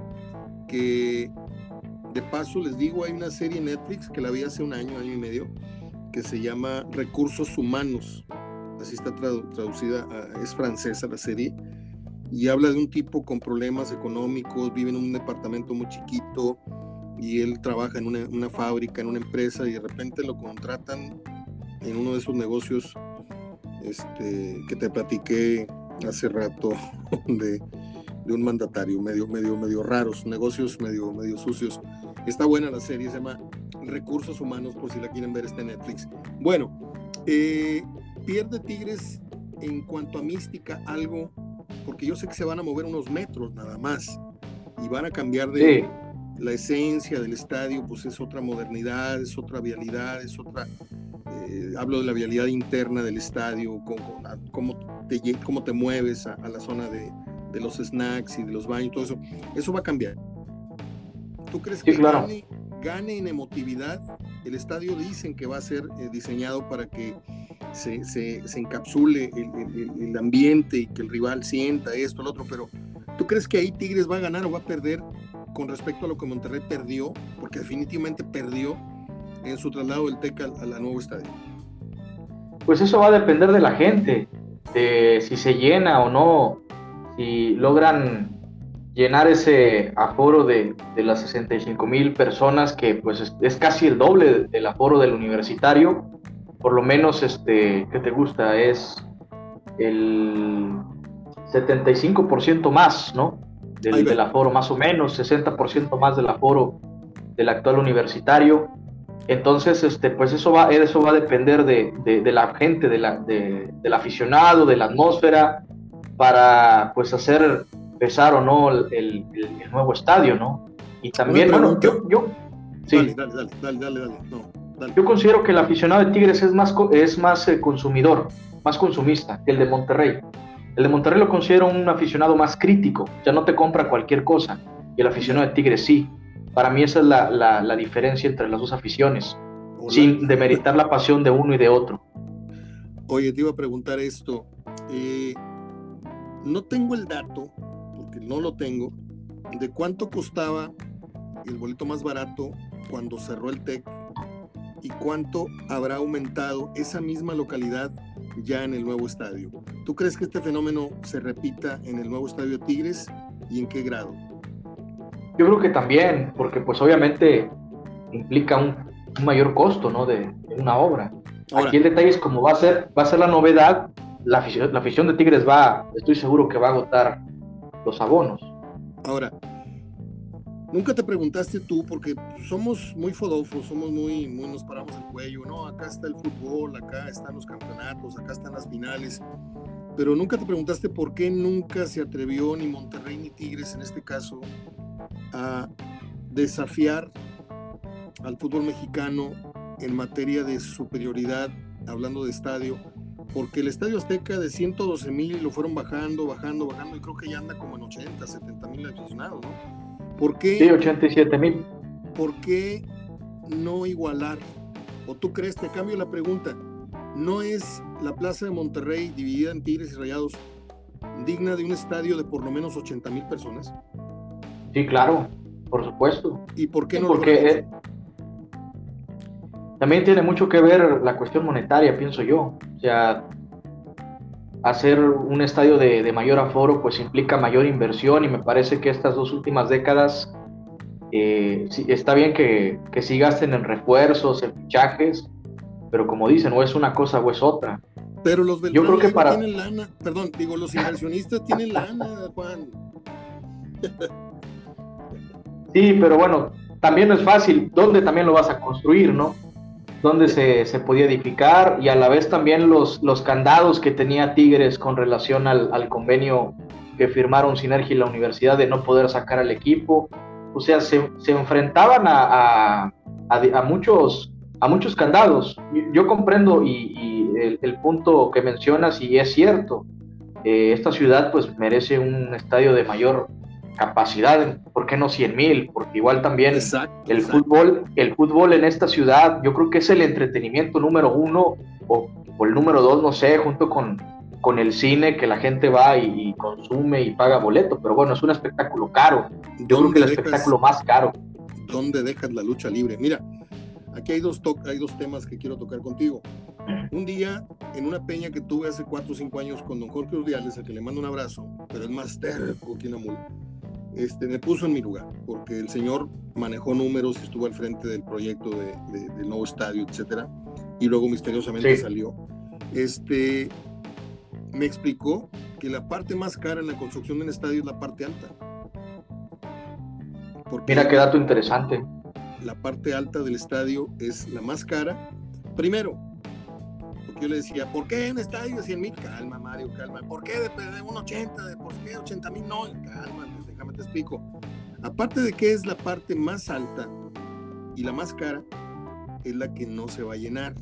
Que de paso les digo, hay una serie en Netflix que la vi hace un año, año y medio, que se llama Recursos Humanos así está traducida, es francesa la serie, y habla de un tipo con problemas económicos, vive en un departamento muy chiquito y él trabaja en una, fábrica, en una empresa y de repente lo contratan en uno de esos negocios este, que te platiqué hace rato <laughs> de, de, un mandatario medio, medio, medio raros, negocios medio, medio sucios. Está buena la serie, se llama recursos humanos, por si la quieren ver, está en Netflix. Bueno, eh, pierde Tigres en cuanto a mística algo, porque yo sé que se van a mover unos metros nada más y van a cambiar de la esencia del estadio, pues es otra modernidad, es otra vialidad, es otra, eh, hablo de la vialidad interna del estadio, cómo, cómo, te, cómo te mueves a, la zona de, de, los snacks y de los baños, todo eso, eso va a cambiar. ¿Tú crees que gane, en emotividad? El estadio dicen que va a ser eh, diseñado para que se, se, se encapsule el, el, ambiente y que el rival sienta esto, lo otro, pero ¿tú crees que ahí Tigres va a ganar o va a perder con respecto a lo que Monterrey perdió? Porque definitivamente perdió en su traslado del TEC al, al nuevo estadio. Pues eso va a depender de la gente, de si se llena o no, si logran llenar ese aforo de, de las 65 mil personas, que pues es, es, casi el doble del aforo del universitario, por lo menos, este, ¿qué te gusta? Es el 75% más, ¿no? Del, del, aforo, más o menos, 60% más del aforo del actual universitario. Entonces, este, pues eso va, eso va a depender de, de, la gente, de la, del aficionado, de la atmósfera, para pues hacer pesar o no el, el, nuevo estadio, ¿no? Y también, bueno, yo, yo sí. Dale, dale, dale, dale, dale, no. Yo considero que el aficionado de Tigres es más, es más eh, consumidor, más consumista que el de Monterrey. El de Monterrey lo considero un aficionado más crítico, ya no te compra cualquier cosa. Y el aficionado de Tigres sí. Para mí esa es la, la, diferencia entre las dos aficiones, sin demeritar la pasión de uno y de otro. Oye, te iba a preguntar esto. Eh, no tengo el dato, porque no lo tengo, de cuánto costaba el boleto más barato cuando cerró el TEC y cuánto habrá aumentado esa misma localidad ya en el nuevo estadio. ¿Tú crees que este fenómeno se repita en el nuevo estadio Tigres y en qué grado? Yo creo que también, porque pues obviamente implica un, mayor costo, ¿no? De, una obra. Aquí el detalle es como va a ser, va a ser la novedad, la afición, la afición de Tigres va, estoy seguro que va a agotar los abonos. Ahora, Nunca te preguntaste tú, porque somos muy fodofos, somos muy, muy, nos paramos el cuello, ¿no? Acá está el fútbol, acá están los campeonatos, acá están las finales, pero nunca te preguntaste por qué nunca se atrevió ni Monterrey ni Tigres en este caso a desafiar al fútbol mexicano en materia de superioridad, hablando de estadio, porque el Estadio Azteca de 112 mil lo fueron bajando, bajando, bajando, y creo que ya anda como en 80, 70 mil aficionados, ¿no? ¿Por qué? Sí, 87 mil. ¿Por qué no igualar? ¿O tú crees, te cambio la pregunta, ¿no es la Plaza de Monterrey dividida en Tigres y Rayados digna de un estadio de por lo menos 80 mil personas? Sí, claro, por supuesto. ¿Y por qué no? Porque eh, también tiene mucho que ver la cuestión monetaria, pienso yo. O sea, hacer un estadio de, mayor aforo pues implica mayor inversión y me parece que estas dos últimas décadas eh, está bien que, que sí gasten en refuerzos, en fichajes, pero como dicen, o es una cosa o es otra. Pero los Yo creo que para... tienen lana, perdón, digo, los inversionistas tienen lana, Juan. <laughs> sí, pero bueno, también no es fácil. ¿Dónde también lo vas a construir, no? donde se, se, podía edificar y a la vez también los, los candados que tenía Tigres con relación al, al convenio que firmaron Sinergia y la universidad de no poder sacar al equipo. O sea, se, se enfrentaban a, a, a, muchos, a muchos candados. Yo comprendo y, el, el, punto que mencionas y es cierto. Eh, esta ciudad pues merece un estadio de mayor capacidad, ¿por qué no 100 mil? Porque igual también el fútbol, el fútbol en esta ciudad, yo creo que es el entretenimiento número uno o, el número dos, no sé, junto con, con el cine que la gente va y, consume y paga boleto, pero bueno, es un espectáculo caro. Yo creo que el espectáculo más caro. ¿Dónde dejas la lucha libre? Mira, aquí hay dos, hay dos temas que quiero tocar contigo. Un día, en una peña que tuve hace 4 o 5 años con don Jorge Urdiales, a que le mando un abrazo, pero es más terco que una mula este, me puso en mi lugar, porque el señor manejó números estuvo al frente del proyecto de, del nuevo estadio, etcétera, y luego misteriosamente salió. Este, me explicó que la parte más cara en la construcción de un estadio es la parte alta. Porque Mira qué dato interesante. la parte alta del estadio es la más cara. Primero, porque yo le decía, ¿por qué un estadio de 100 mil? Calma, Mario, calma. ¿Por qué de, de un 80? ¿De por qué 80 mil? No, calma, déjame te explico. Aparte de que es la parte más alta y la más cara, es la que no se va a llenar.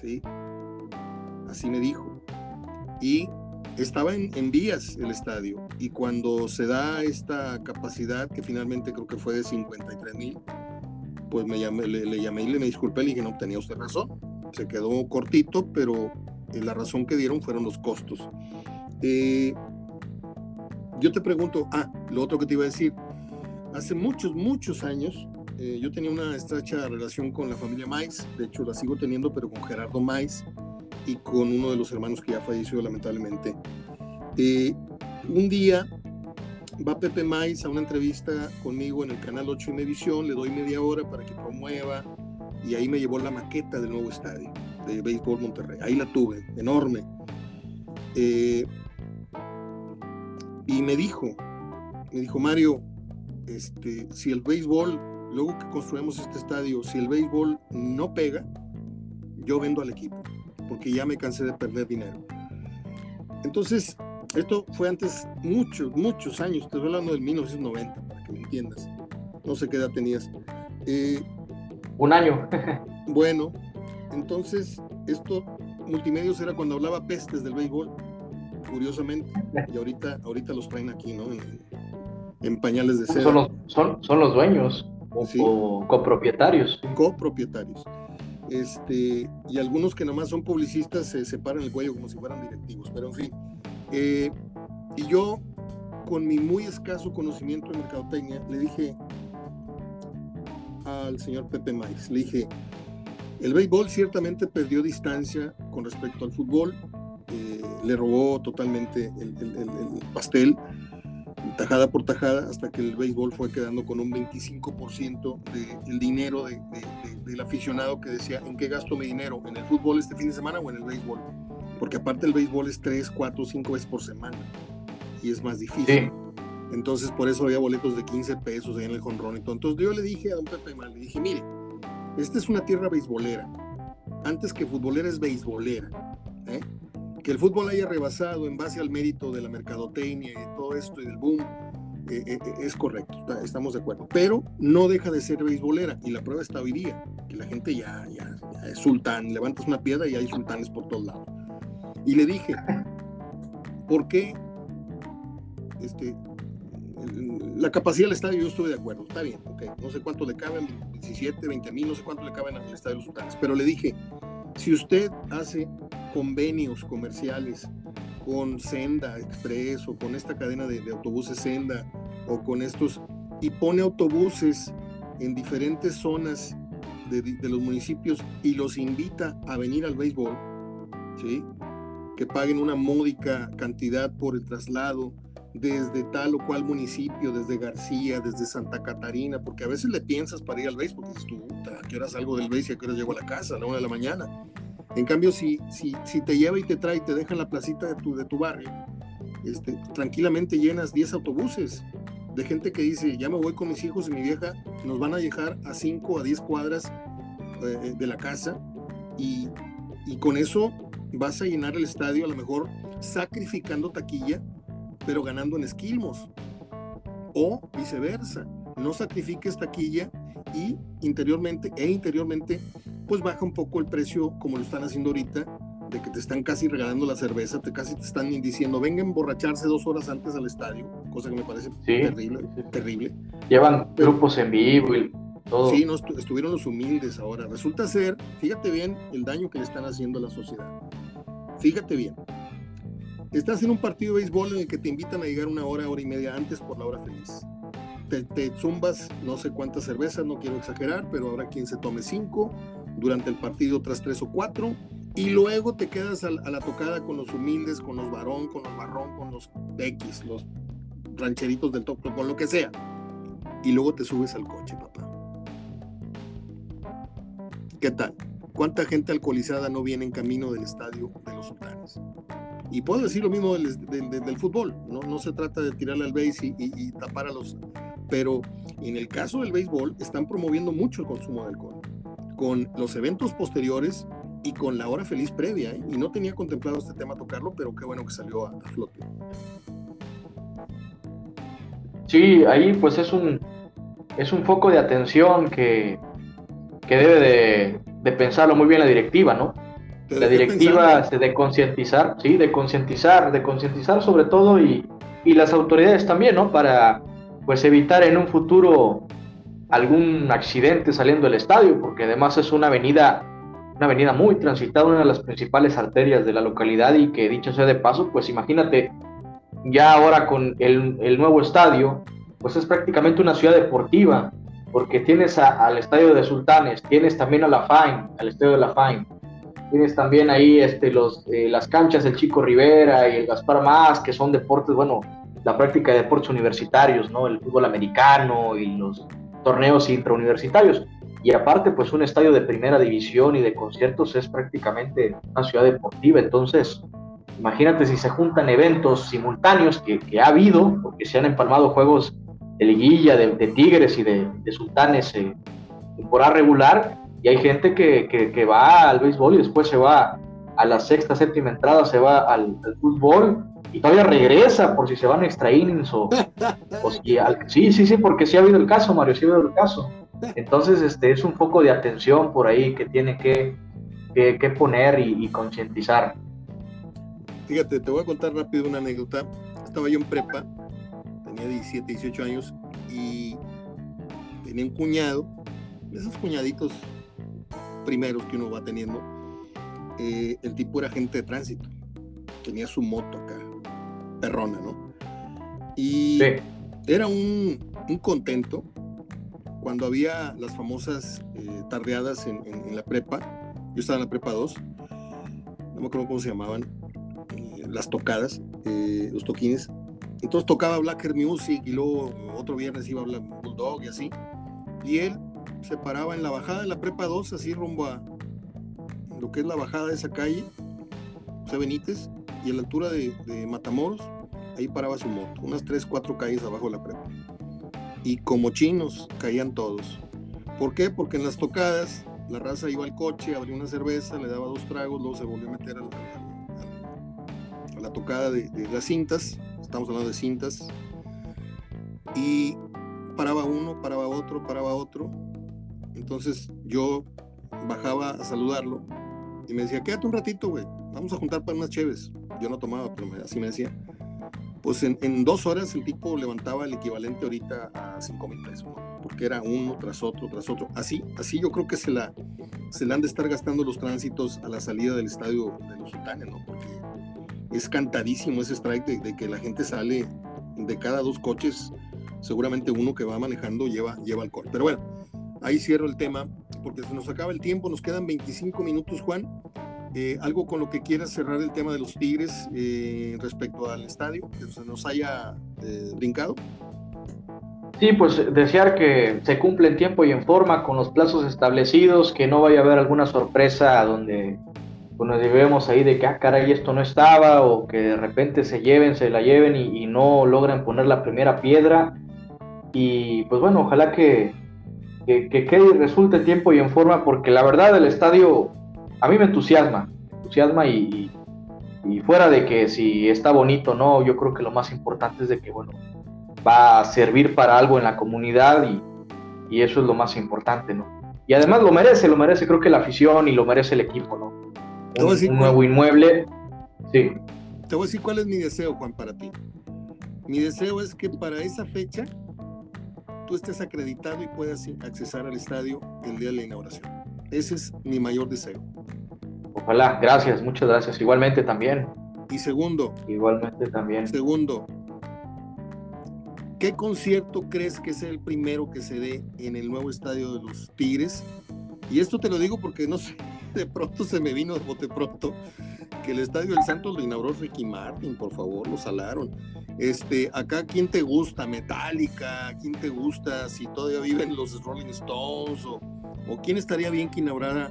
¿Sí? Así me dijo. Y estaba en, vías el estadio y cuando se da esta capacidad, que finalmente creo que fue de 53 mil, pues me llamé, le, llamé y le me disculpé, le dije, no, tenía usted razón, se quedó cortito, pero eh, la razón que dieron fueron los costos. Eh, yo te pregunto, ah, lo otro que te iba a decir, hace muchos, muchos años, eh, yo tenía una estrecha relación con la familia Mais, de hecho la sigo teniendo, pero con Gerardo Mais, y con uno de los hermanos que ya falleció lamentablemente. Eh, un día va Pepe Maiz a una entrevista conmigo en el canal 8 Univisión, le doy media hora para que promueva y ahí me llevó la maqueta del nuevo estadio de Béisbol Monterrey. Ahí la tuve, enorme. Eh, y me dijo, me dijo Mario, este, si el béisbol, luego que construimos este estadio, si el béisbol no pega, yo vendo al equipo porque ya me cansé de perder dinero. Entonces, esto fue antes muchos, muchos años, estoy hablando del 1990, para que me entiendas. No sé qué edad tenías. Eh, Un año. <laughs> bueno, entonces, esto, multimedios era cuando hablaba pestes del béisbol, curiosamente, y ahorita, ahorita los traen aquí, ¿no? En, pañales de seda. Son los, son, son los dueños o, copropietarios. Copropietarios. Este, y algunos que nomás son publicistas se separan el cuello como si fueran directivos, pero en fin. Eh, y yo, con mi muy escaso conocimiento de mercadotecnia, le dije al señor Pepe Maiz, le dije, el béisbol ciertamente perdió distancia con respecto al fútbol, eh, le robó totalmente el, el pastel, tajada por tajada hasta que el béisbol fue quedando con un 25% del dinero de, del aficionado que decía, ¿en qué gasto mi dinero? ¿En el fútbol este fin de semana o en el béisbol? Porque aparte el béisbol es 3, 4, 5 veces por semana y es más difícil. Entonces por eso había boletos de 15 pesos ahí en el jonrón. Entonces yo le dije a don Pepe Mal, le dije, mire, esta es una tierra beisbolera. Antes que futbolera es beisbolera. ¿eh? Que el fútbol haya rebasado en base al mérito de la mercadotecnia y todo esto y del boom, eh, eh, eh, es correcto, estamos de acuerdo. Pero no deja de ser beisbolera y la prueba está hoy día, que la gente ya, ya, es sultán, levantas una piedra y hay sultanes por todos lados. Y le dije, ¿por qué este, la capacidad del estadio yo estuve de acuerdo, está bien, ok, no sé cuánto le caben, 17, 20 mil, no sé cuánto le caben al estadio de los sultanes, pero le dije, si usted hace convenios comerciales con Senda Express o con esta cadena de, autobuses Senda o con estos y pone autobuses en diferentes zonas de, los municipios y los invita a venir al béisbol, ¿sí? que paguen una módica cantidad por el traslado desde tal o cual municipio, desde García, desde Santa Catarina, porque a veces le piensas para ir al béisbol, dices tú, ¿a qué hora salgo del béisbol y a qué hora llego a la casa? A la una de la mañana. En cambio, si, si, te lleva y te trae y te deja en la placita de tu, de tu barrio, este, tranquilamente llenas 10 autobuses de gente que dice, ya me voy con mis hijos y mi vieja, nos van a dejar a 5 a 10 cuadras eh, de la casa y, y con eso vas a llenar el estadio a lo mejor sacrificando taquilla, pero ganando en esquilmos. O viceversa, no sacrifiques taquilla y interiormente e interiormente pues baja un poco el precio como lo están haciendo ahorita, de que te están casi regalando la cerveza, te casi te están diciendo, venga a emborracharse dos horas antes al estadio, cosa que me parece terrible, terrible. Llevan grupos en vivo y todo. Sí, no, estuvieron los humildes ahora. Resulta ser, fíjate bien el daño que le están haciendo a la sociedad. Fíjate bien. Estás en un partido de béisbol en el que te invitan a llegar una hora, hora y media antes por la hora feliz. Te, te zumbas no sé cuántas cervezas, no quiero exagerar, pero habrá quien se tome cinco, durante el partido tras tres o cuatro, y luego te quedas a, la tocada con los humildes, con los varón, con los marrón, con los X, los rancheritos del top, con lo que sea. Y luego te subes al coche, papá. ¿Qué tal? ¿Cuánta gente alcoholizada no viene en camino del estadio de los sultanes? Y puedo decir lo mismo del, del, fútbol, ¿no? no se trata de tirarle al base y, y, tapar a los... Pero en el caso del béisbol están promoviendo mucho el consumo de alcohol, con los eventos posteriores y con la hora feliz previa. ¿eh? Y no tenía contemplado este tema tocarlo, pero qué bueno que salió a, a flote. Sí, ahí pues es un, es un foco de atención que, que debe de, de pensarlo muy bien la directiva, ¿no? La directiva de concientizar, sí, de concientizar, de concientizar sobre todo y, y, las autoridades también, ¿no? Para pues evitar en un futuro algún accidente saliendo del estadio, porque además es una avenida, una avenida muy transitada, una de las principales arterias de la localidad y que dicho sea de paso, pues imagínate, ya ahora con el, el nuevo estadio, pues es prácticamente una ciudad deportiva, porque tienes al estadio de Sultanes, tienes también a la FAIN, al estadio de la FAIN, tienes también ahí este, los, eh, las canchas del Chico Rivera y el Gaspar Más, que son deportes, bueno, la práctica de deportes universitarios, ¿no? El fútbol americano y los torneos intrauniversitarios. Y aparte, pues un estadio de primera división y de conciertos es prácticamente una ciudad deportiva. Entonces, imagínate si se juntan eventos simultáneos que, ha habido, porque se han empalmado juegos de liguilla, de, Tigres y de, Sultanes en temporada regular, y hay gente que, va al béisbol y después se va a la sexta, séptima entrada, se va al, fútbol y todavía regresa por si se van extra innings <laughs> o, sí, sí, sí, porque sí ha habido el caso, Mario, sí ha habido el caso. Entonces, este es un foco de atención por ahí que tiene que, que, poner y, y concientizar. Fíjate, te voy a contar rápido una anécdota. Estaba yo en prepa tenía 17, 18 años y tenía un cuñado, esos cuñaditos primeros que uno va teniendo. Eh, el tipo era agente de tránsito, tenía su moto acá, perrona, ¿no? Y era un, un, contento cuando había las famosas eh, tardeadas en, en, la prepa. Yo estaba en la prepa 2, no me acuerdo cómo se llamaban, eh, las tocadas, los toquines entonces tocaba Blacker Music y luego otro viernes iba a hablar Bulldog y así. Y él se paraba en la bajada de la Prepa 2, así rumbo a lo que es la bajada de esa calle, José Benítez, y a la altura de, Matamoros, ahí paraba su moto, unas 3, 4 calles abajo de la Prepa. Y como chinos caían todos. ¿Por qué? Porque en las tocadas la raza iba al coche, abría una cerveza, le daba dos tragos, luego se volvió a meter a la, tocada de las cintas estamos hablando de cintas, y paraba uno, paraba otro, paraba otro. Entonces yo bajaba a saludarlo y me decía, quédate un ratito, güey, vamos a juntar para unas cheves. Yo no tomaba, pero así me decía. Pues en, dos horas el tipo levantaba el equivalente ahorita a cinco mil pesos, porque era uno tras otro, tras otro. Así, así yo creo que se la, se le han de estar gastando los tránsitos a la salida del estadio de los sultanes, ¿no? Porque es cantadísimo ese strike de, que la gente sale de cada dos coches, seguramente uno que va manejando lleva, lleva alcohol. Pero bueno, ahí cierro el tema porque se nos acaba el tiempo, nos quedan 25 minutos, Juan. Eh, algo con lo que quieras cerrar el tema de los Tigres eh, respecto al estadio, que se nos haya eh, brincado. Sí, pues desear que se cumple en tiempo y en forma con los plazos establecidos, que no vaya a haber alguna sorpresa donde pues nos llevemos ahí de que, ah, caray, esto no estaba, o que de repente se lleven, se la lleven y, no logran poner la primera piedra. Y pues bueno, ojalá que, que, quede y resulte tiempo y en forma, porque la verdad el estadio a mí me entusiasma, entusiasma y, y, fuera de que si está bonito no, yo creo que lo más importante es de que, bueno, va a servir para algo en la comunidad y, y eso es lo más importante, ¿no? Y además lo merece, lo merece creo que la afición y lo merece el equipo, ¿no? un, nuevo inmueble. Sí. Te voy a decir cuál es mi deseo, Juan, para ti. Mi deseo es que para esa fecha tú estés acreditado y puedas accesar al estadio el día de la inauguración. Ese es mi mayor deseo. Ojalá, gracias, muchas gracias. Igualmente también. Y segundo. Igualmente también. Segundo, ¿qué concierto crees que es el primero que se dé en el nuevo estadio de los Tigres? Y esto te lo digo porque no sé, de pronto se me vino de bote pronto que el Estadio del Santos lo inauguró Ricky Martin, por favor, lo salaron. Este, acá, ¿quién te gusta? Metallica, ¿quién te gusta? Si todavía viven los Rolling Stones, o, quién estaría bien que inaugurara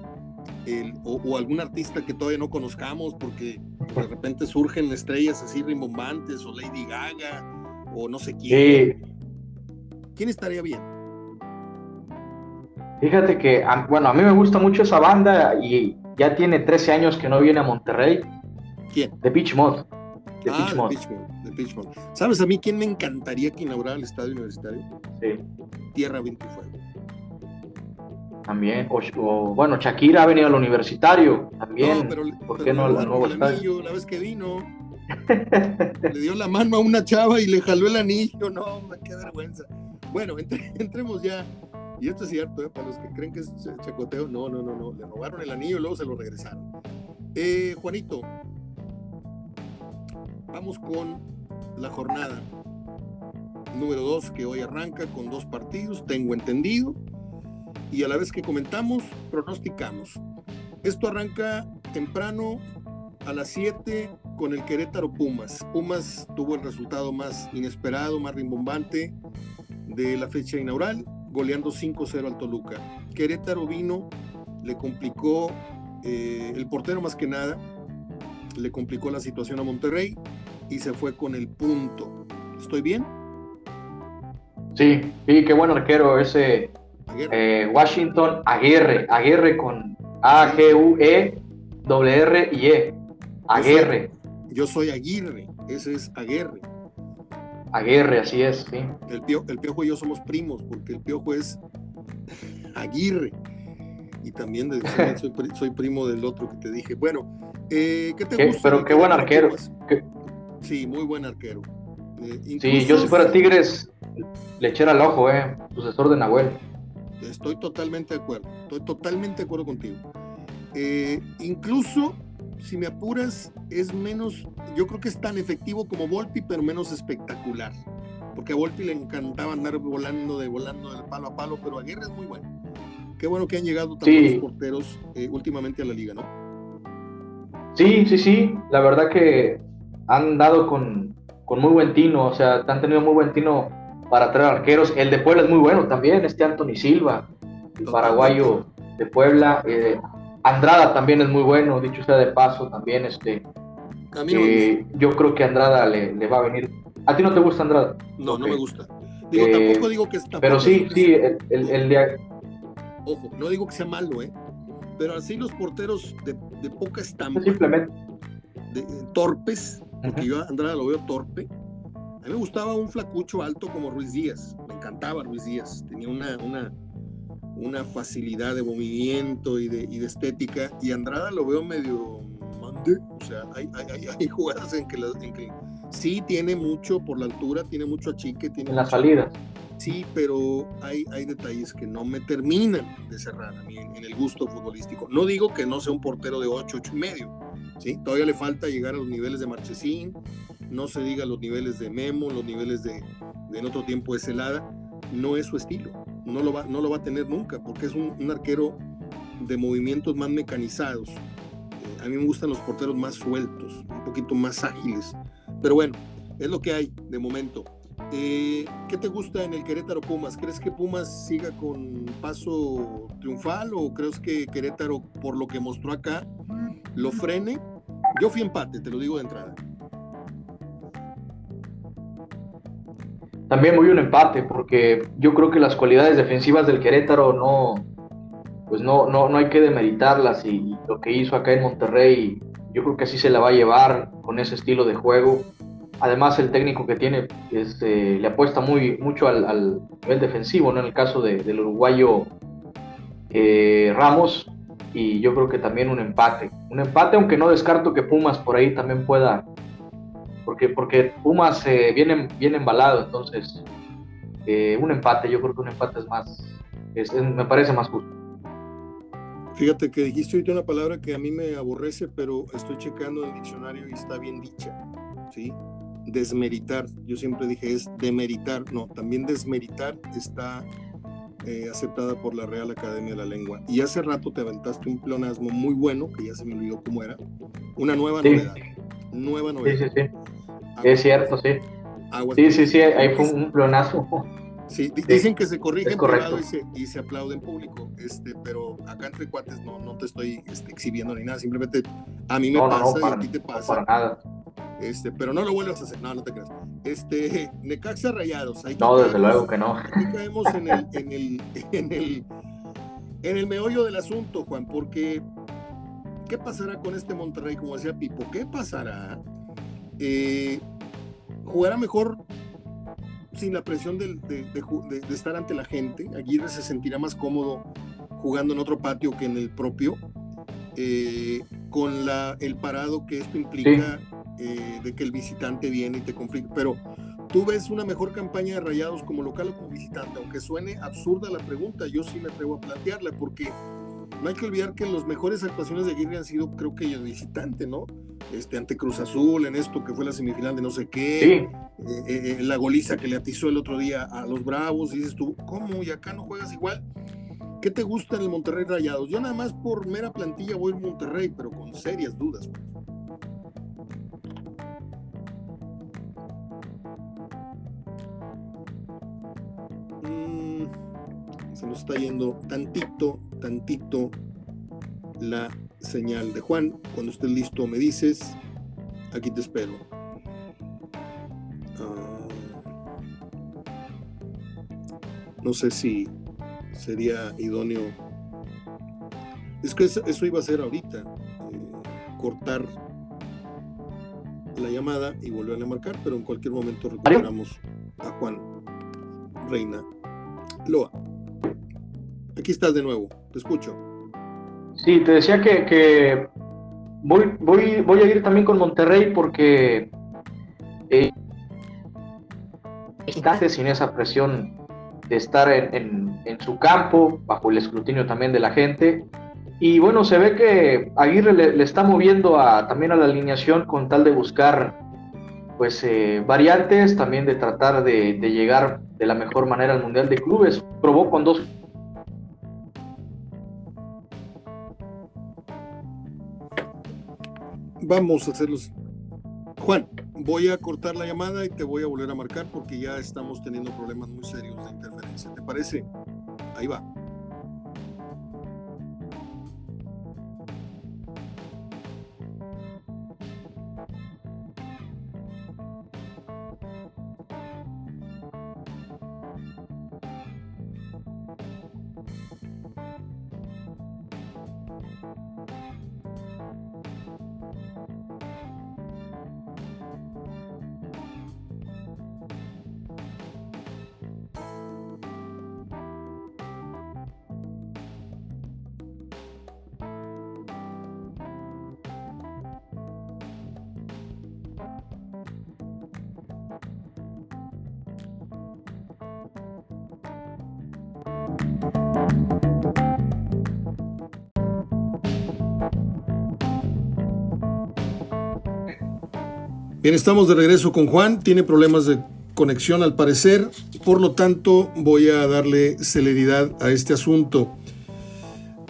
el, o, algún artista que todavía no conozcamos, porque de repente surgen estrellas así rimbombantes o Lady Gaga o no sé quién. ¿Quién estaría bien? Fíjate que, bueno, a mí me gusta mucho esa banda y ya tiene 13 años que no viene a Monterrey. ¿Quién? The Beach Mod. The ah, Beach Mod. ¿Sabes a mí quién me encantaría que inaugurara el estadio universitario? Sí. Tierra, Viento y Fuego. También, o, bueno, Shakira ha venido al universitario, también. No, pero, ¿Por qué no al nuevo estadio? La vez que vino, le dio la mano a una chava y le jaló el anillo. No, qué vergüenza. Bueno, <laughs> entremos ya. Y esto es cierto, ¿eh? para los que creen que es chacoteo, no, no, no, no. Le robaron el anillo y luego se lo regresaron. Eh, Juanito, vamos con la jornada número 2 que hoy arranca con dos partidos, tengo entendido y a la vez que comentamos, pronosticamos. Esto arranca temprano a las 7 con el Querétaro Pumas. Pumas tuvo el resultado más inesperado, más rimbombante de la fecha inaugural, goleando 5-0 al Toluca. Querétaro vino, le complicó eh, el portero más que nada, le complicó la situación a Monterrey y se fue con el punto. ¿Estoy bien? Sí, sí, qué buen arquero ese eh, Washington Aguirre, Aguirre con A-G-U-E-W-R y E. Aguirre. Yo soy, Aguirre, ese es Aguirre. Aguirre, así es, sí. El, el Piojo y yo somos primos, porque el Piojo es <laughs> Aguirre. Y también soy, primo del otro que te dije. Bueno, eh, ¿qué te gusta? Pero qué buen arquero. Sí, muy buen arquero. Eh, sí, yo si fuera Tigres, le echara el ojo, eh, sucesor de Nahuel. Estoy totalmente de acuerdo, estoy totalmente de acuerdo contigo. Eh, incluso, si me apuras, es menos, yo creo que es tan efectivo como Volpi, pero menos espectacular. Porque a Volpi le encantaba andar volando de volando de palo a palo, pero a Guerra es muy bueno. Qué bueno que han llegado también los porteros eh, últimamente a la liga, ¿no? Sí, sí, sí. La verdad que han dado con, con muy buen tino, o sea, han tenido muy buen tino para traer arqueros. El de Puebla es muy bueno también, este Anthony Silva, el paraguayo de Puebla. Eh, Andrada también es muy bueno, dicho sea de paso, también este. Eh, yo creo que Andrada le, va a venir. ¿A ti no te gusta Andrada? No, no me gusta. Digo, tampoco digo que está. Pero sí, sí, el, de. Ojo, no digo que sea malo, ¿eh? Pero así los porteros de, poca estampa. Simplemente. De, torpes, porque yo a Andrada lo veo torpe a mí me gustaba un flacucho alto como Ruiz Díaz, me encantaba Ruiz Díaz, tenía una, una, una facilidad de movimiento y de, y de, estética, y Andrada lo veo medio mande, o sea, hay, hay, hay jugadas en que, en que, sí tiene mucho por la altura, tiene mucho achique, tiene... En la salida. Sí, pero hay, hay detalles que no me terminan de cerrar a mí en, el gusto futbolístico. No digo que no sea un portero de 8, 8 y medio, ¿sí? Todavía le falta llegar a los niveles de Marchesín, no se diga los niveles de Memo, los niveles de, en otro tiempo de Celada, no es su estilo, no lo va, no lo va a tener nunca, porque es un, arquero de movimientos más mecanizados. Eh, a mí me gustan los porteros más sueltos, un poquito más ágiles, pero bueno, es lo que hay de momento. Eh, ¿Qué te gusta en el Querétaro Pumas? ¿Crees que Pumas siga con paso triunfal o crees que Querétaro, por lo que mostró acá, lo frene? Yo fui empate, te lo digo de entrada. También muy un empate, porque yo creo que las cualidades defensivas del Querétaro no, pues no, no, no hay que demeritarlas y lo que hizo acá en Monterrey, yo creo que así se la va a llevar con ese estilo de juego. Además, el técnico que tiene este, le apuesta muy, mucho al, nivel defensivo, ¿no? En el caso del uruguayo eh, Ramos, y yo creo que también un empate. Un empate, aunque no descarto que Pumas por ahí también pueda porque, porque Pumas eh, viene, viene embalado, entonces eh, un empate, yo creo que un empate es más, me parece más justo. Fíjate que dijiste ahorita una palabra que a mí me aborrece, pero estoy checando en el diccionario y está bien dicha, ¿sí? Desmeritar, yo siempre dije es demeritar, no, también desmeritar está eh, aceptada por la Real Academia de la Lengua. Y hace rato te aventaste un pleonasmo muy bueno, que ya se me olvidó cómo era, una nueva novedad. Nueva novedad. Sí, sí, sí. Es cierto, sí. sí, sí, sí, ahí fue un pleonazo. Sí, dicen que se corrige en privado y se, aplaude en público, este, pero acá entre cuates no, no te estoy este, exhibiendo ni nada, simplemente a mí me pasa y a ti te pasa. nada. Este, pero no lo vuelvas a hacer, no, no te creas. Este, <laughs> Necaxa Rayados. Ahí no, desde luego que no. Aquí caemos en el, en el, <laughs> en el, en el meollo del asunto, Juan, porque ¿qué pasará con este Monterrey? Como decía Pipo, ¿qué pasará? Eh, ¿Jugará mejor sin la presión de, estar ante la gente. Aguirre se sentirá más cómodo jugando en otro patio que en el propio, eh, con la, el parado que esto implica eh, de que el visitante viene y te complica. Pero tú ves una mejor campaña de rayados como local o como visitante, aunque suene absurda la pregunta, yo sí me atrevo a plantearla, porque no hay que olvidar que las mejores actuaciones de Aguirre han sido, creo que el visitante, ¿no? Este, ante Cruz Azul, en esto que fue la semifinal de no sé qué, eh, eh, la goliza que le atizó el otro día a los Bravos, y dices tú, ¿cómo? ¿Y acá no juegas igual? ¿Qué te gusta en el Monterrey Rayados? Yo nada más por mera plantilla voy a Monterrey, pero con serias dudas. Pues. Se nos está yendo tantito, tantito la señal de Juan. Cuando estés listo me dices, aquí te espero. Ah, no sé si sería idóneo. Es que eso, iba a ser ahorita, eh, cortar la llamada y volver a marcar, pero en cualquier momento recuperamos a Juan Reina Loa. Aquí estás de nuevo, te escucho. Sí, te decía que, voy, voy, voy a ir también con Monterrey porque eh, sin esa presión de estar en, su campo, bajo el escrutinio también de la gente. Y bueno, se ve que Aguirre le, está moviendo a, también a la alineación con tal de buscar pues eh, variantes, también de tratar de, de, llegar de la mejor manera al Mundial de Clubes. Probó con dos vamos a hacerlos. Juan, voy a cortar la llamada y te voy a volver a marcar porque ya estamos teniendo problemas muy serios de interferencia. ¿Te parece? Ahí va. Bien, estamos de regreso con Juan. Tiene problemas de conexión al parecer. Por lo tanto, voy a darle celeridad a este asunto.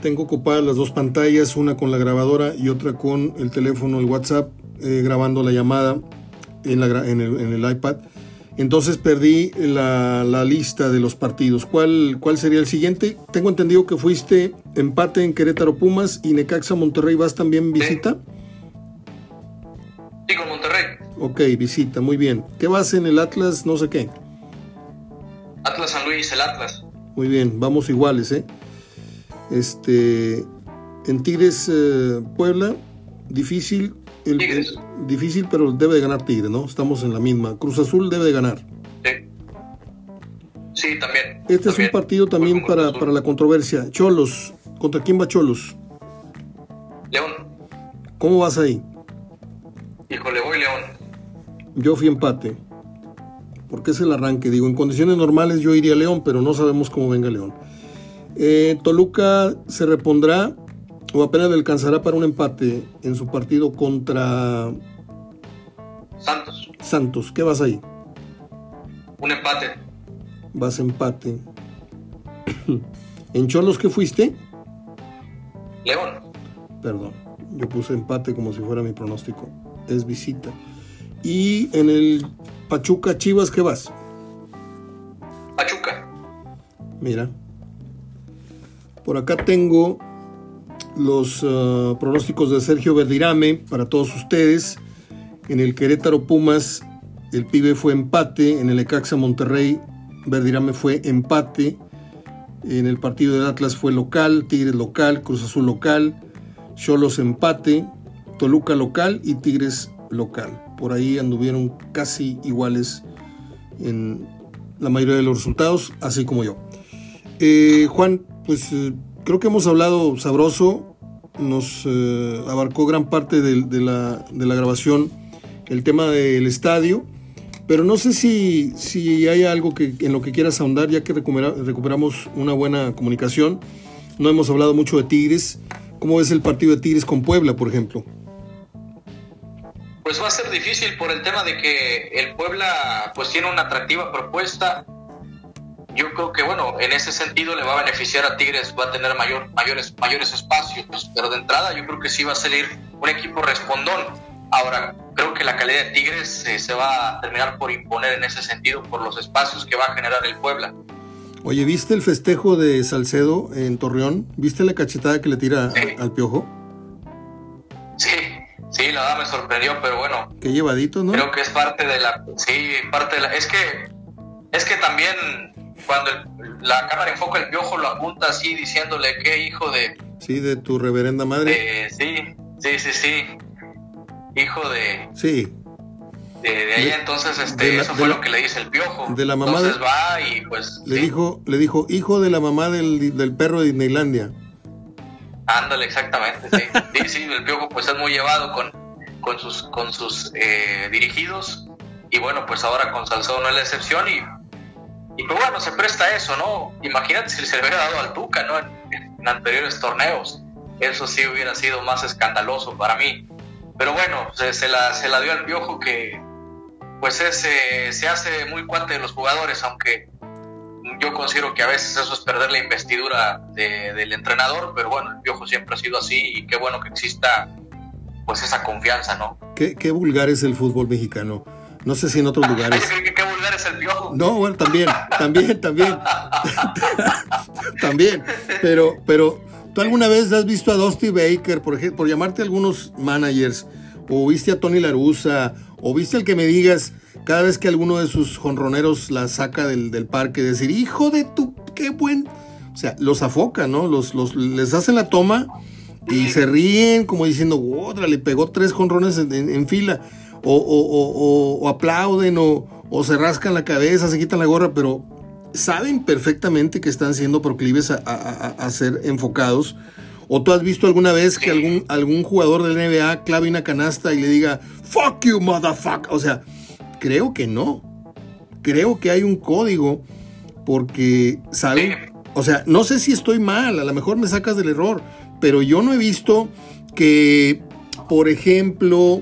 Tengo ocupadas las dos pantallas, una con la grabadora y otra con el teléfono, el WhatsApp, eh, grabando la llamada en, el, iPad. Entonces perdí la, lista de los partidos. ¿Cuál, ¿Cuál sería el siguiente? Tengo entendido que fuiste empate en Querétaro Pumas y Necaxa Monterrey. ¿Vas también visita? Sí, con Monterrey. Ok, visita, muy bien. ¿Qué vas en el Atlas? No sé qué. Atlas San Luis, el Atlas. Muy bien, vamos iguales, ¿eh? Este. En Tigres eh, Puebla, difícil. Tigres. difícil, pero debe de ganar Tigres, ¿no? Estamos en la misma. Cruz Azul debe de ganar. Sí. Sí, también. Este es un partido también para, para la controversia. Cholos, ¿contra quién va Cholos? León. ¿Cómo vas ahí? Híjole, voy León. Yo fui empate. Porque es el arranque. Digo, en condiciones normales yo iría a León, pero no sabemos cómo venga León. Eh, Toluca se repondrá o apenas le alcanzará para un empate en su partido contra Santos. Santos, ¿qué vas ahí? Un empate. Vas empate. ¿En Cholos qué fuiste? León. Perdón, yo puse empate como si fuera mi pronóstico. Es visita. Y en el Pachuca Chivas, ¿qué vas? Pachuca. Mira. Por acá tengo los uh, pronósticos de Sergio Verdirame para todos ustedes. En el Querétaro Pumas, el pibe fue empate. En el Ecaxa Monterrey, Verdirame fue empate. En el partido de Atlas fue local, Tigres local, Cruz Azul local, Cholos empate, Toluca local y Tigres local. Por ahí anduvieron casi iguales en la mayoría de los resultados, así como yo. Eh, Juan, pues eh, creo que hemos hablado sabroso, nos eh, abarcó gran parte de, la, grabación el tema del estadio, pero no sé si, si hay algo que, en lo que quieras ahondar, ya que recuperamos una buena comunicación. No hemos hablado mucho de Tigres. ¿Cómo es el partido de Tigres con Puebla, por ejemplo? Pues va a ser difícil por el tema de que el Puebla pues tiene una atractiva propuesta. Yo creo que bueno, en ese sentido le va a beneficiar a Tigres, va a tener mayor, mayores, mayores espacios, pero de entrada yo creo que sí va a salir un equipo respondón. Ahora, creo que la calidad de Tigres eh, se va a terminar por imponer en ese sentido por los espacios que va a generar el Puebla. Oye, ¿viste el festejo de Salcedo en Torreón? ¿Viste la cachetada que le tira al piojo? Sí, Sí, la verdad me sorprendió, pero bueno. Qué llevadito, ¿no? Creo que es parte de la. Sí, parte de la. Es que. Es que también cuando la cámara enfoca el piojo lo apunta así diciéndole que hijo de. Sí, de tu reverenda madre. sí, sí, sí, sí. Hijo de. Sí. De, de ahí entonces este eso fue lo que le dice el piojo de la mamá entonces va y pues le dijo le dijo hijo de la mamá del, del perro de Disneylandia Ándale, exactamente, <laughs> sí. sí. el Piojo pues es muy llevado con, con sus, con sus eh, dirigidos y bueno, pues ahora con Salcedo no es la excepción y, y pues bueno, se presta eso, ¿no? Imagínate si se le hubiera dado al Tuca, ¿no? En, anteriores torneos, eso sí hubiera sido más escandaloso para mí. Pero bueno, se, se, la, se la dio al Piojo que pues ese, se hace muy cuate de los jugadores, aunque yo considero que a veces eso es perder la investidura del entrenador, pero bueno, el Piojo siempre ha sido así y qué bueno que exista pues esa confianza, ¿no? Qué, qué vulgar es el fútbol mexicano. No sé si en otros lugares. ¿Qué, qué vulgar es el piojo? No, bueno, también, también, también. <laughs> también. Pero, pero, ¿tú alguna vez has visto a Dusty Baker, por ejemplo, por llamarte a algunos managers, o viste a Tony Larusa, o viste al que me digas, cada vez que alguno de sus jonroneros la saca del, del parque, decir, hijo de tu, qué buen. O sea, los afocan, ¿no? Los, los, les hacen la toma y se ríen como diciendo, otra, le pegó tres jonrones en, fila. O, o, o, aplauden o, se rascan la cabeza, se quitan la gorra, pero saben perfectamente que están siendo proclives a, a, ser enfocados. ¿O tú has visto alguna vez que algún, algún jugador del NBA clave una canasta y le diga, fuck you, motherfucker? O sea, Creo que no. Creo que hay un código porque, ¿saben? O sea, no sé si estoy mal, a lo mejor me sacas del error, pero yo no he visto que, por ejemplo,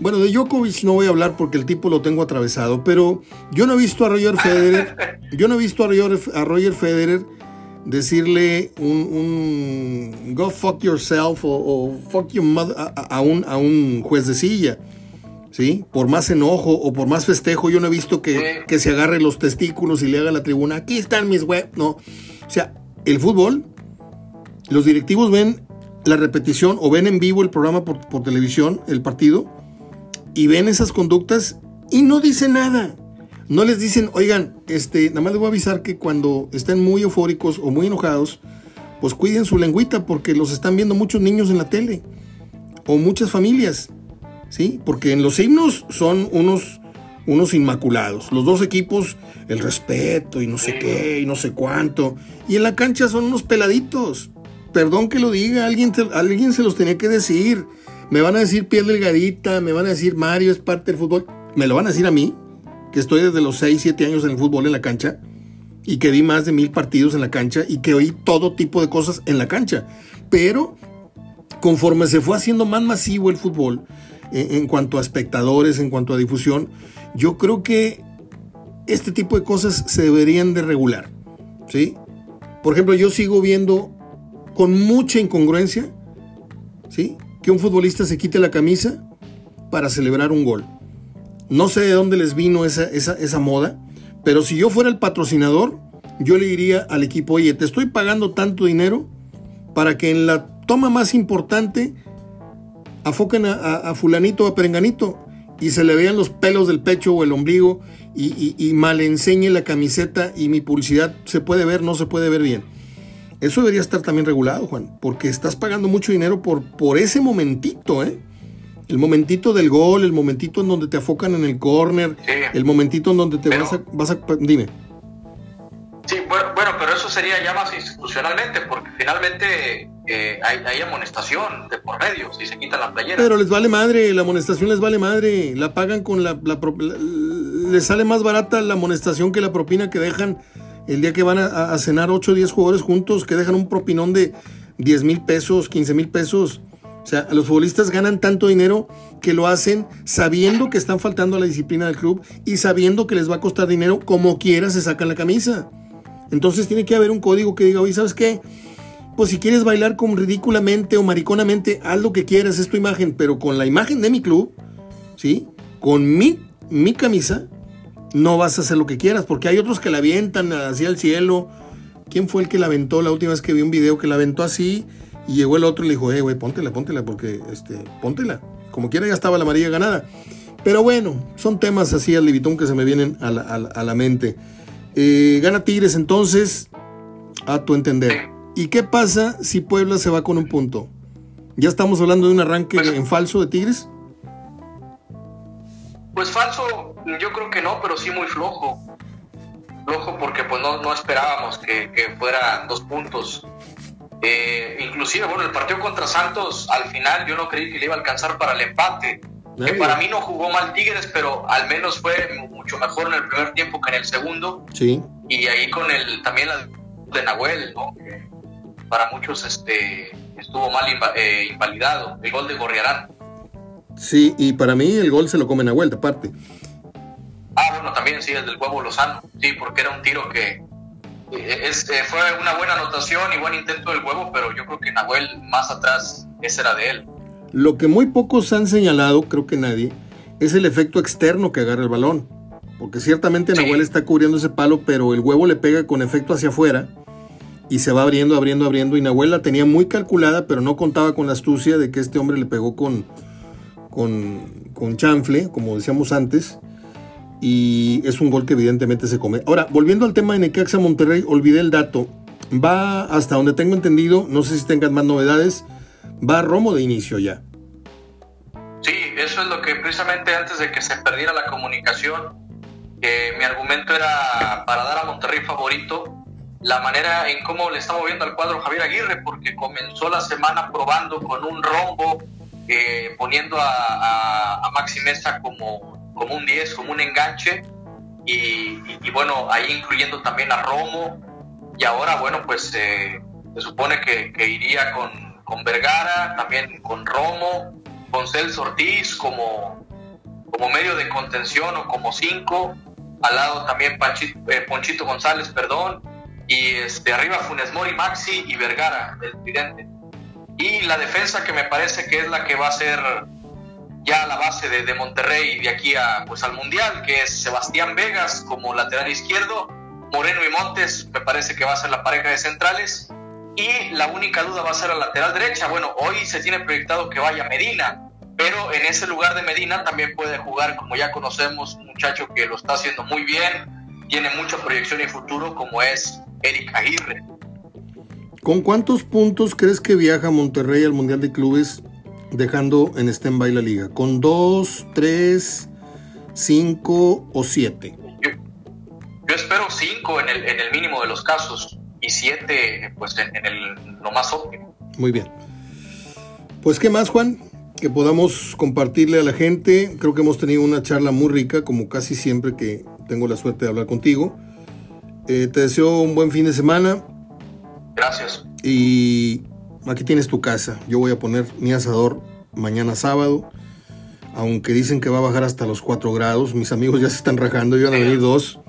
bueno, de Djokovic no voy a hablar porque el tipo lo tengo atravesado, pero yo no he visto a Roger Federer, <laughs> yo no he visto a Roger, Federer decirle un, go fuck yourself o, fuck your mother a, un, a un juez de silla. ¿Sí? Por más enojo o por más festejo, yo no he visto que, se agarre los testículos y le haga la tribuna, aquí están mis web, no. O sea, el fútbol, los directivos ven la repetición o ven en vivo el programa por, televisión, el partido, y ven esas conductas y no dicen nada. No les dicen, oigan, este, nada más les voy a avisar que cuando estén muy eufóricos o muy enojados, pues cuiden su lengüita porque los están viendo muchos niños en la tele o muchas familias. ¿Sí? Porque en los himnos son unos, unos inmaculados. Los dos equipos, el respeto y no sé qué y no sé cuánto. Y en la cancha son unos peladitos. Perdón que lo diga, alguien, alguien se los tenía que decir. Me van a decir piel delgadita, me van a decir Mario es parte del fútbol. Me lo van a decir a mí, que estoy desde los 6, 7 años en el fútbol en la cancha y que vi más de mil partidos en la cancha y que oí todo tipo de cosas en la cancha. Pero conforme se fue haciendo más masivo el fútbol, en, cuanto a espectadores, en cuanto a difusión, yo creo que este tipo de cosas se deberían de regular. ¿sí? Por ejemplo, yo sigo viendo con mucha incongruencia ¿sí? que un futbolista se quite la camisa para celebrar un gol. No sé de dónde les vino esa, esa, esa moda, pero si yo fuera el patrocinador, yo le diría al equipo, oye, te estoy pagando tanto dinero para que en la toma más importante afoquen a, fulanito o a perenganito y se le vean los pelos del pecho o el ombligo y, y, mal enseñe la camiseta y mi publicidad se puede ver, no se puede ver bien. Eso debería estar también regulado, Juan, porque estás pagando mucho dinero por, por ese momentito, ¿eh? El momentito del gol, el momentito en donde te afocan en el corner, el momentito en donde te vas, a, vas a... Dime. Sí, bueno, pero eso sería ya más institucionalmente, porque finalmente hay, amonestación de por medio, si se quita la playera. Pero les vale madre, la amonestación les vale madre, la pagan con la, la, les sale más barata la amonestación que la propina que dejan el día que van a, cenar 8 o 10 jugadores juntos, que dejan un propinón de 10 mil pesos, 15 mil pesos. O sea, los futbolistas ganan tanto dinero que lo hacen sabiendo que están faltando a la disciplina del club y sabiendo que les va a costar dinero, como quiera se sacan la camisa. Entonces tiene que haber un código que diga, oye, ¿sabes qué? Pues si quieres bailar con ridículamente o mariconamente, haz lo que quieras, es tu imagen, pero con la imagen de mi club, ¿sí? Con mi, mi camisa, no vas a hacer lo que quieras, porque hay otros que la avientan hacia el cielo. ¿Quién fue el que la aventó la última vez que vi un video que la aventó así? Y llegó el otro y le dijo, eh, güey, póntela, póntela, porque, este, póntela. Como quiera ya estaba la amarilla ganada. Pero bueno, son temas así al libitón que se me vienen a la, a la mente. Eh, gana Tigres entonces, a tu entender. ¿Y qué pasa si Puebla se va con un punto? ¿Ya estamos hablando de un arranque pues- en falso de Tigres? Pues falso, yo creo que no, pero sí muy flojo. Flojo porque pues no, no esperábamos que, que fuera dos puntos. Eh, inclusive, bueno, el partido contra Santos, al final yo no creí que le iba a alcanzar para el empate que para mí no jugó mal Tigres, pero al menos fue mucho mejor en el primer tiempo que en el segundo. Sí. Y ahí con el también la de Nahuel, ¿no? Para muchos este estuvo mal eh, invalidado, el gol de Gorriarán. Sí, y para mí el gol se lo come Nahuel, de parte. Ah, bueno, también sí, el del huevo Lozano, sí, porque era un tiro que eh, es, eh, fue una buena anotación y buen intento del huevo, pero yo creo que Nahuel más atrás, ese era de él. Lo que muy pocos han señalado, creo que nadie, es el efecto externo que agarra el balón. Porque ciertamente Nahuel está cubriendo ese palo, pero el huevo le pega con efecto hacia afuera y se va abriendo, abriendo, abriendo. Y Nahuel la tenía muy calculada, pero no contaba con la astucia de que este hombre le pegó con, con, con chanfle, como decíamos antes. Y es un gol que evidentemente se come. Ahora, volviendo al tema de Necaxa Monterrey, olvidé el dato. Va hasta donde tengo entendido, no sé si tengan más novedades va Romo de inicio ya. Sí, eso es lo que precisamente antes de que se perdiera la comunicación, mi argumento era para dar a Monterrey favorito la manera en cómo le está moviendo al cuadro Javier Aguirre, porque comenzó la semana probando con un rombo, eh, poniendo a, a, Maxi Mesa como, como un 10, como un enganche, y, bueno, ahí incluyendo también a Romo, y ahora, bueno, pues eh, se supone que iría con, con Vergara, también con Romo, con Celso Ortiz como, como medio de contención o como cinco, al lado también eh, Ponchito González, perdón, y este, arriba Funes Mori, Maxi y Vergara, el presidente. Y la defensa que me parece que es la que va a ser ya la base de, de Monterrey de aquí a, pues, al Mundial, que es Sebastián Vegas como lateral izquierdo, Moreno y Montes me parece que va a ser la pareja de centrales, y la única duda va a ser la lateral derecha. Bueno, hoy se tiene proyectado que vaya Medina, pero en ese lugar de Medina también puede jugar, como ya conocemos, un muchacho que lo está haciendo muy bien, tiene mucha proyección y futuro, como es Eric Aguirre. ¿Con cuántos puntos crees que viaja Monterrey al Mundial de Clubes dejando en stand-by la liga? ¿Con dos, tres, cinco o siete? Yo, espero cinco en el, en el mínimo de los casos y siete pues en, el, lo más óptimo. Muy bien. Pues qué más Juan, que podamos compartirle a la gente. Creo que hemos tenido una charla muy rica, como casi siempre que tengo la suerte de hablar contigo. Eh, te deseo un buen fin de semana. Gracias. Y aquí tienes tu casa. Yo voy a poner mi asador mañana sábado. Aunque dicen que va a bajar hasta los 4 grados. Mis amigos ya se están rajando. Yo van a venir dos.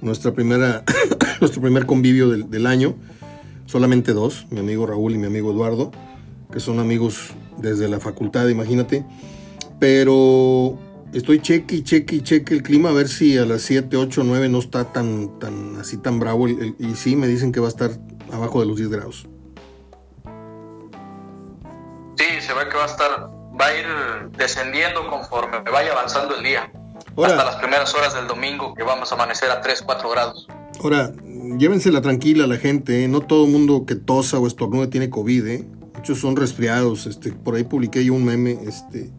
Nuestra primera <coughs> nuestro primer convivio del, año. Solamente dos, mi amigo Raúl y mi amigo Eduardo, que son amigos desde la facultad, imagínate. Pero estoy cheque y cheque y cheque el clima a ver si a las 7, 8, 9 no está tan, tan así tan bravo. y sí, me dicen que va a estar abajo de los 10 grados. Sí, se ve que va a estar, va a ir descendiendo conforme vaya avanzando el día. hasta las primeras horas del domingo que vamos a amanecer a 3, 4 grados. Ahora, llévensela tranquila la gente, ¿eh? no todo mundo que tosa o estornude tiene COVID, ¿eh? muchos son resfriados, este, por ahí publiqué yo un meme, este,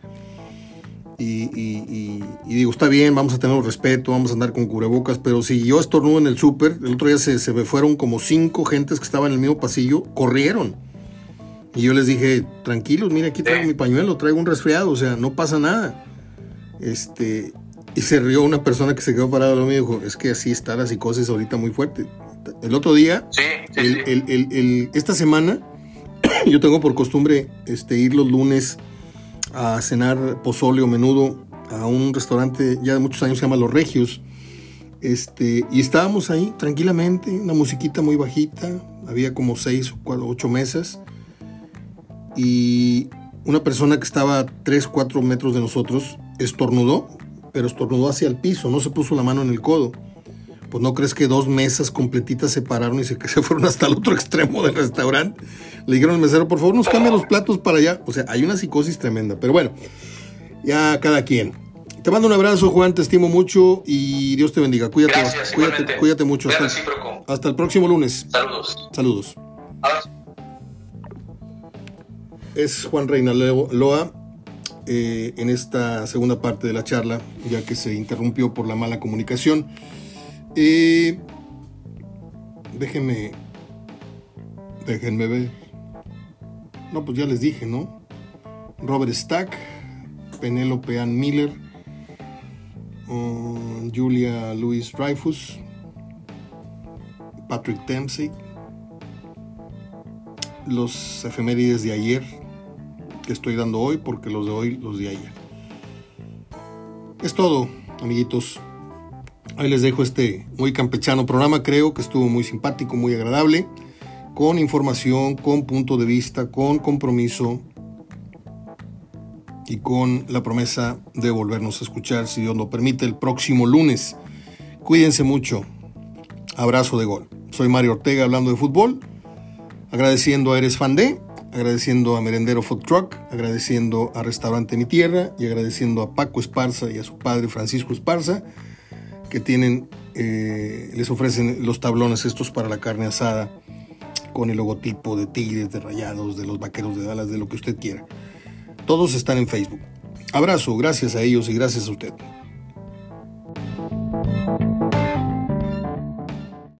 y, digo, está bien, vamos a tener respeto, vamos a andar con cubrebocas, pero si yo estornudo en el súper, el otro día se, se me fueron como cinco gentes que estaban en el mismo pasillo, corrieron. Y yo les dije, tranquilos, mira, aquí traigo mi pañuelo, traigo un resfriado, o sea, no pasa nada. Este, y se rió una persona que se quedó parado lo mío y dijo, es que así está la psicosis ahorita muy fuerte. El otro día, esta semana, <clears throat> yo tengo por costumbre este, ir los lunes a cenar pozole o menudo a un restaurante ya de muchos años, se llama Los Regios. Este, y estábamos ahí tranquilamente, una musiquita muy bajita, había como seis o ocho mesas. Y una persona que estaba a 3, 4 metros de nosotros estornudó pero estornudó hacia el piso, no se puso la mano en el codo. Pues no crees que dos mesas completitas se pararon y se, se fueron hasta el otro extremo del restaurante. Le dijeron al mesero, por favor, nos cambien los platos para allá. O sea, hay una psicosis tremenda. Pero bueno, ya cada quien. Te mando un abrazo, Juan, te estimo mucho y Dios te bendiga. Cuídate, Gracias, cuídate, cuídate mucho. Hasta, hasta, el próximo lunes. Saludos. Saludos. Es Juan Reina Loa eh, en esta segunda parte de la charla, ya que se interrumpió por la mala comunicación. Eh, déjenme, déjenme ver. No, pues ya les dije, ¿no? Robert Stack, Penelope Ann Miller, Julia Louis Dreyfus, Patrick Dempsey, los efemérides de ayer, que estoy dando hoy porque los de hoy los de ayer. Es todo, amiguitos. Ahí les dejo este muy campechano programa, creo que estuvo muy simpático, muy agradable, con información, con punto de vista, con compromiso y con la promesa de volvernos a escuchar, si Dios lo permite, el próximo lunes. Cuídense mucho. Abrazo de gol. Soy Mario Ortega hablando de fútbol, agradeciendo a Eres Fan de agradeciendo a Merendero Food Truck, agradeciendo a Restaurante Mi Tierra y agradeciendo a Paco Esparza y a su padre Francisco Esparza, que tienen, eh, les ofrecen los tablones estos para la carne asada con el logotipo de tigres, de rayados, de los vaqueros de Dallas, de lo que usted quiera. Todos están en Facebook. Abrazo, gracias a ellos y gracias a usted.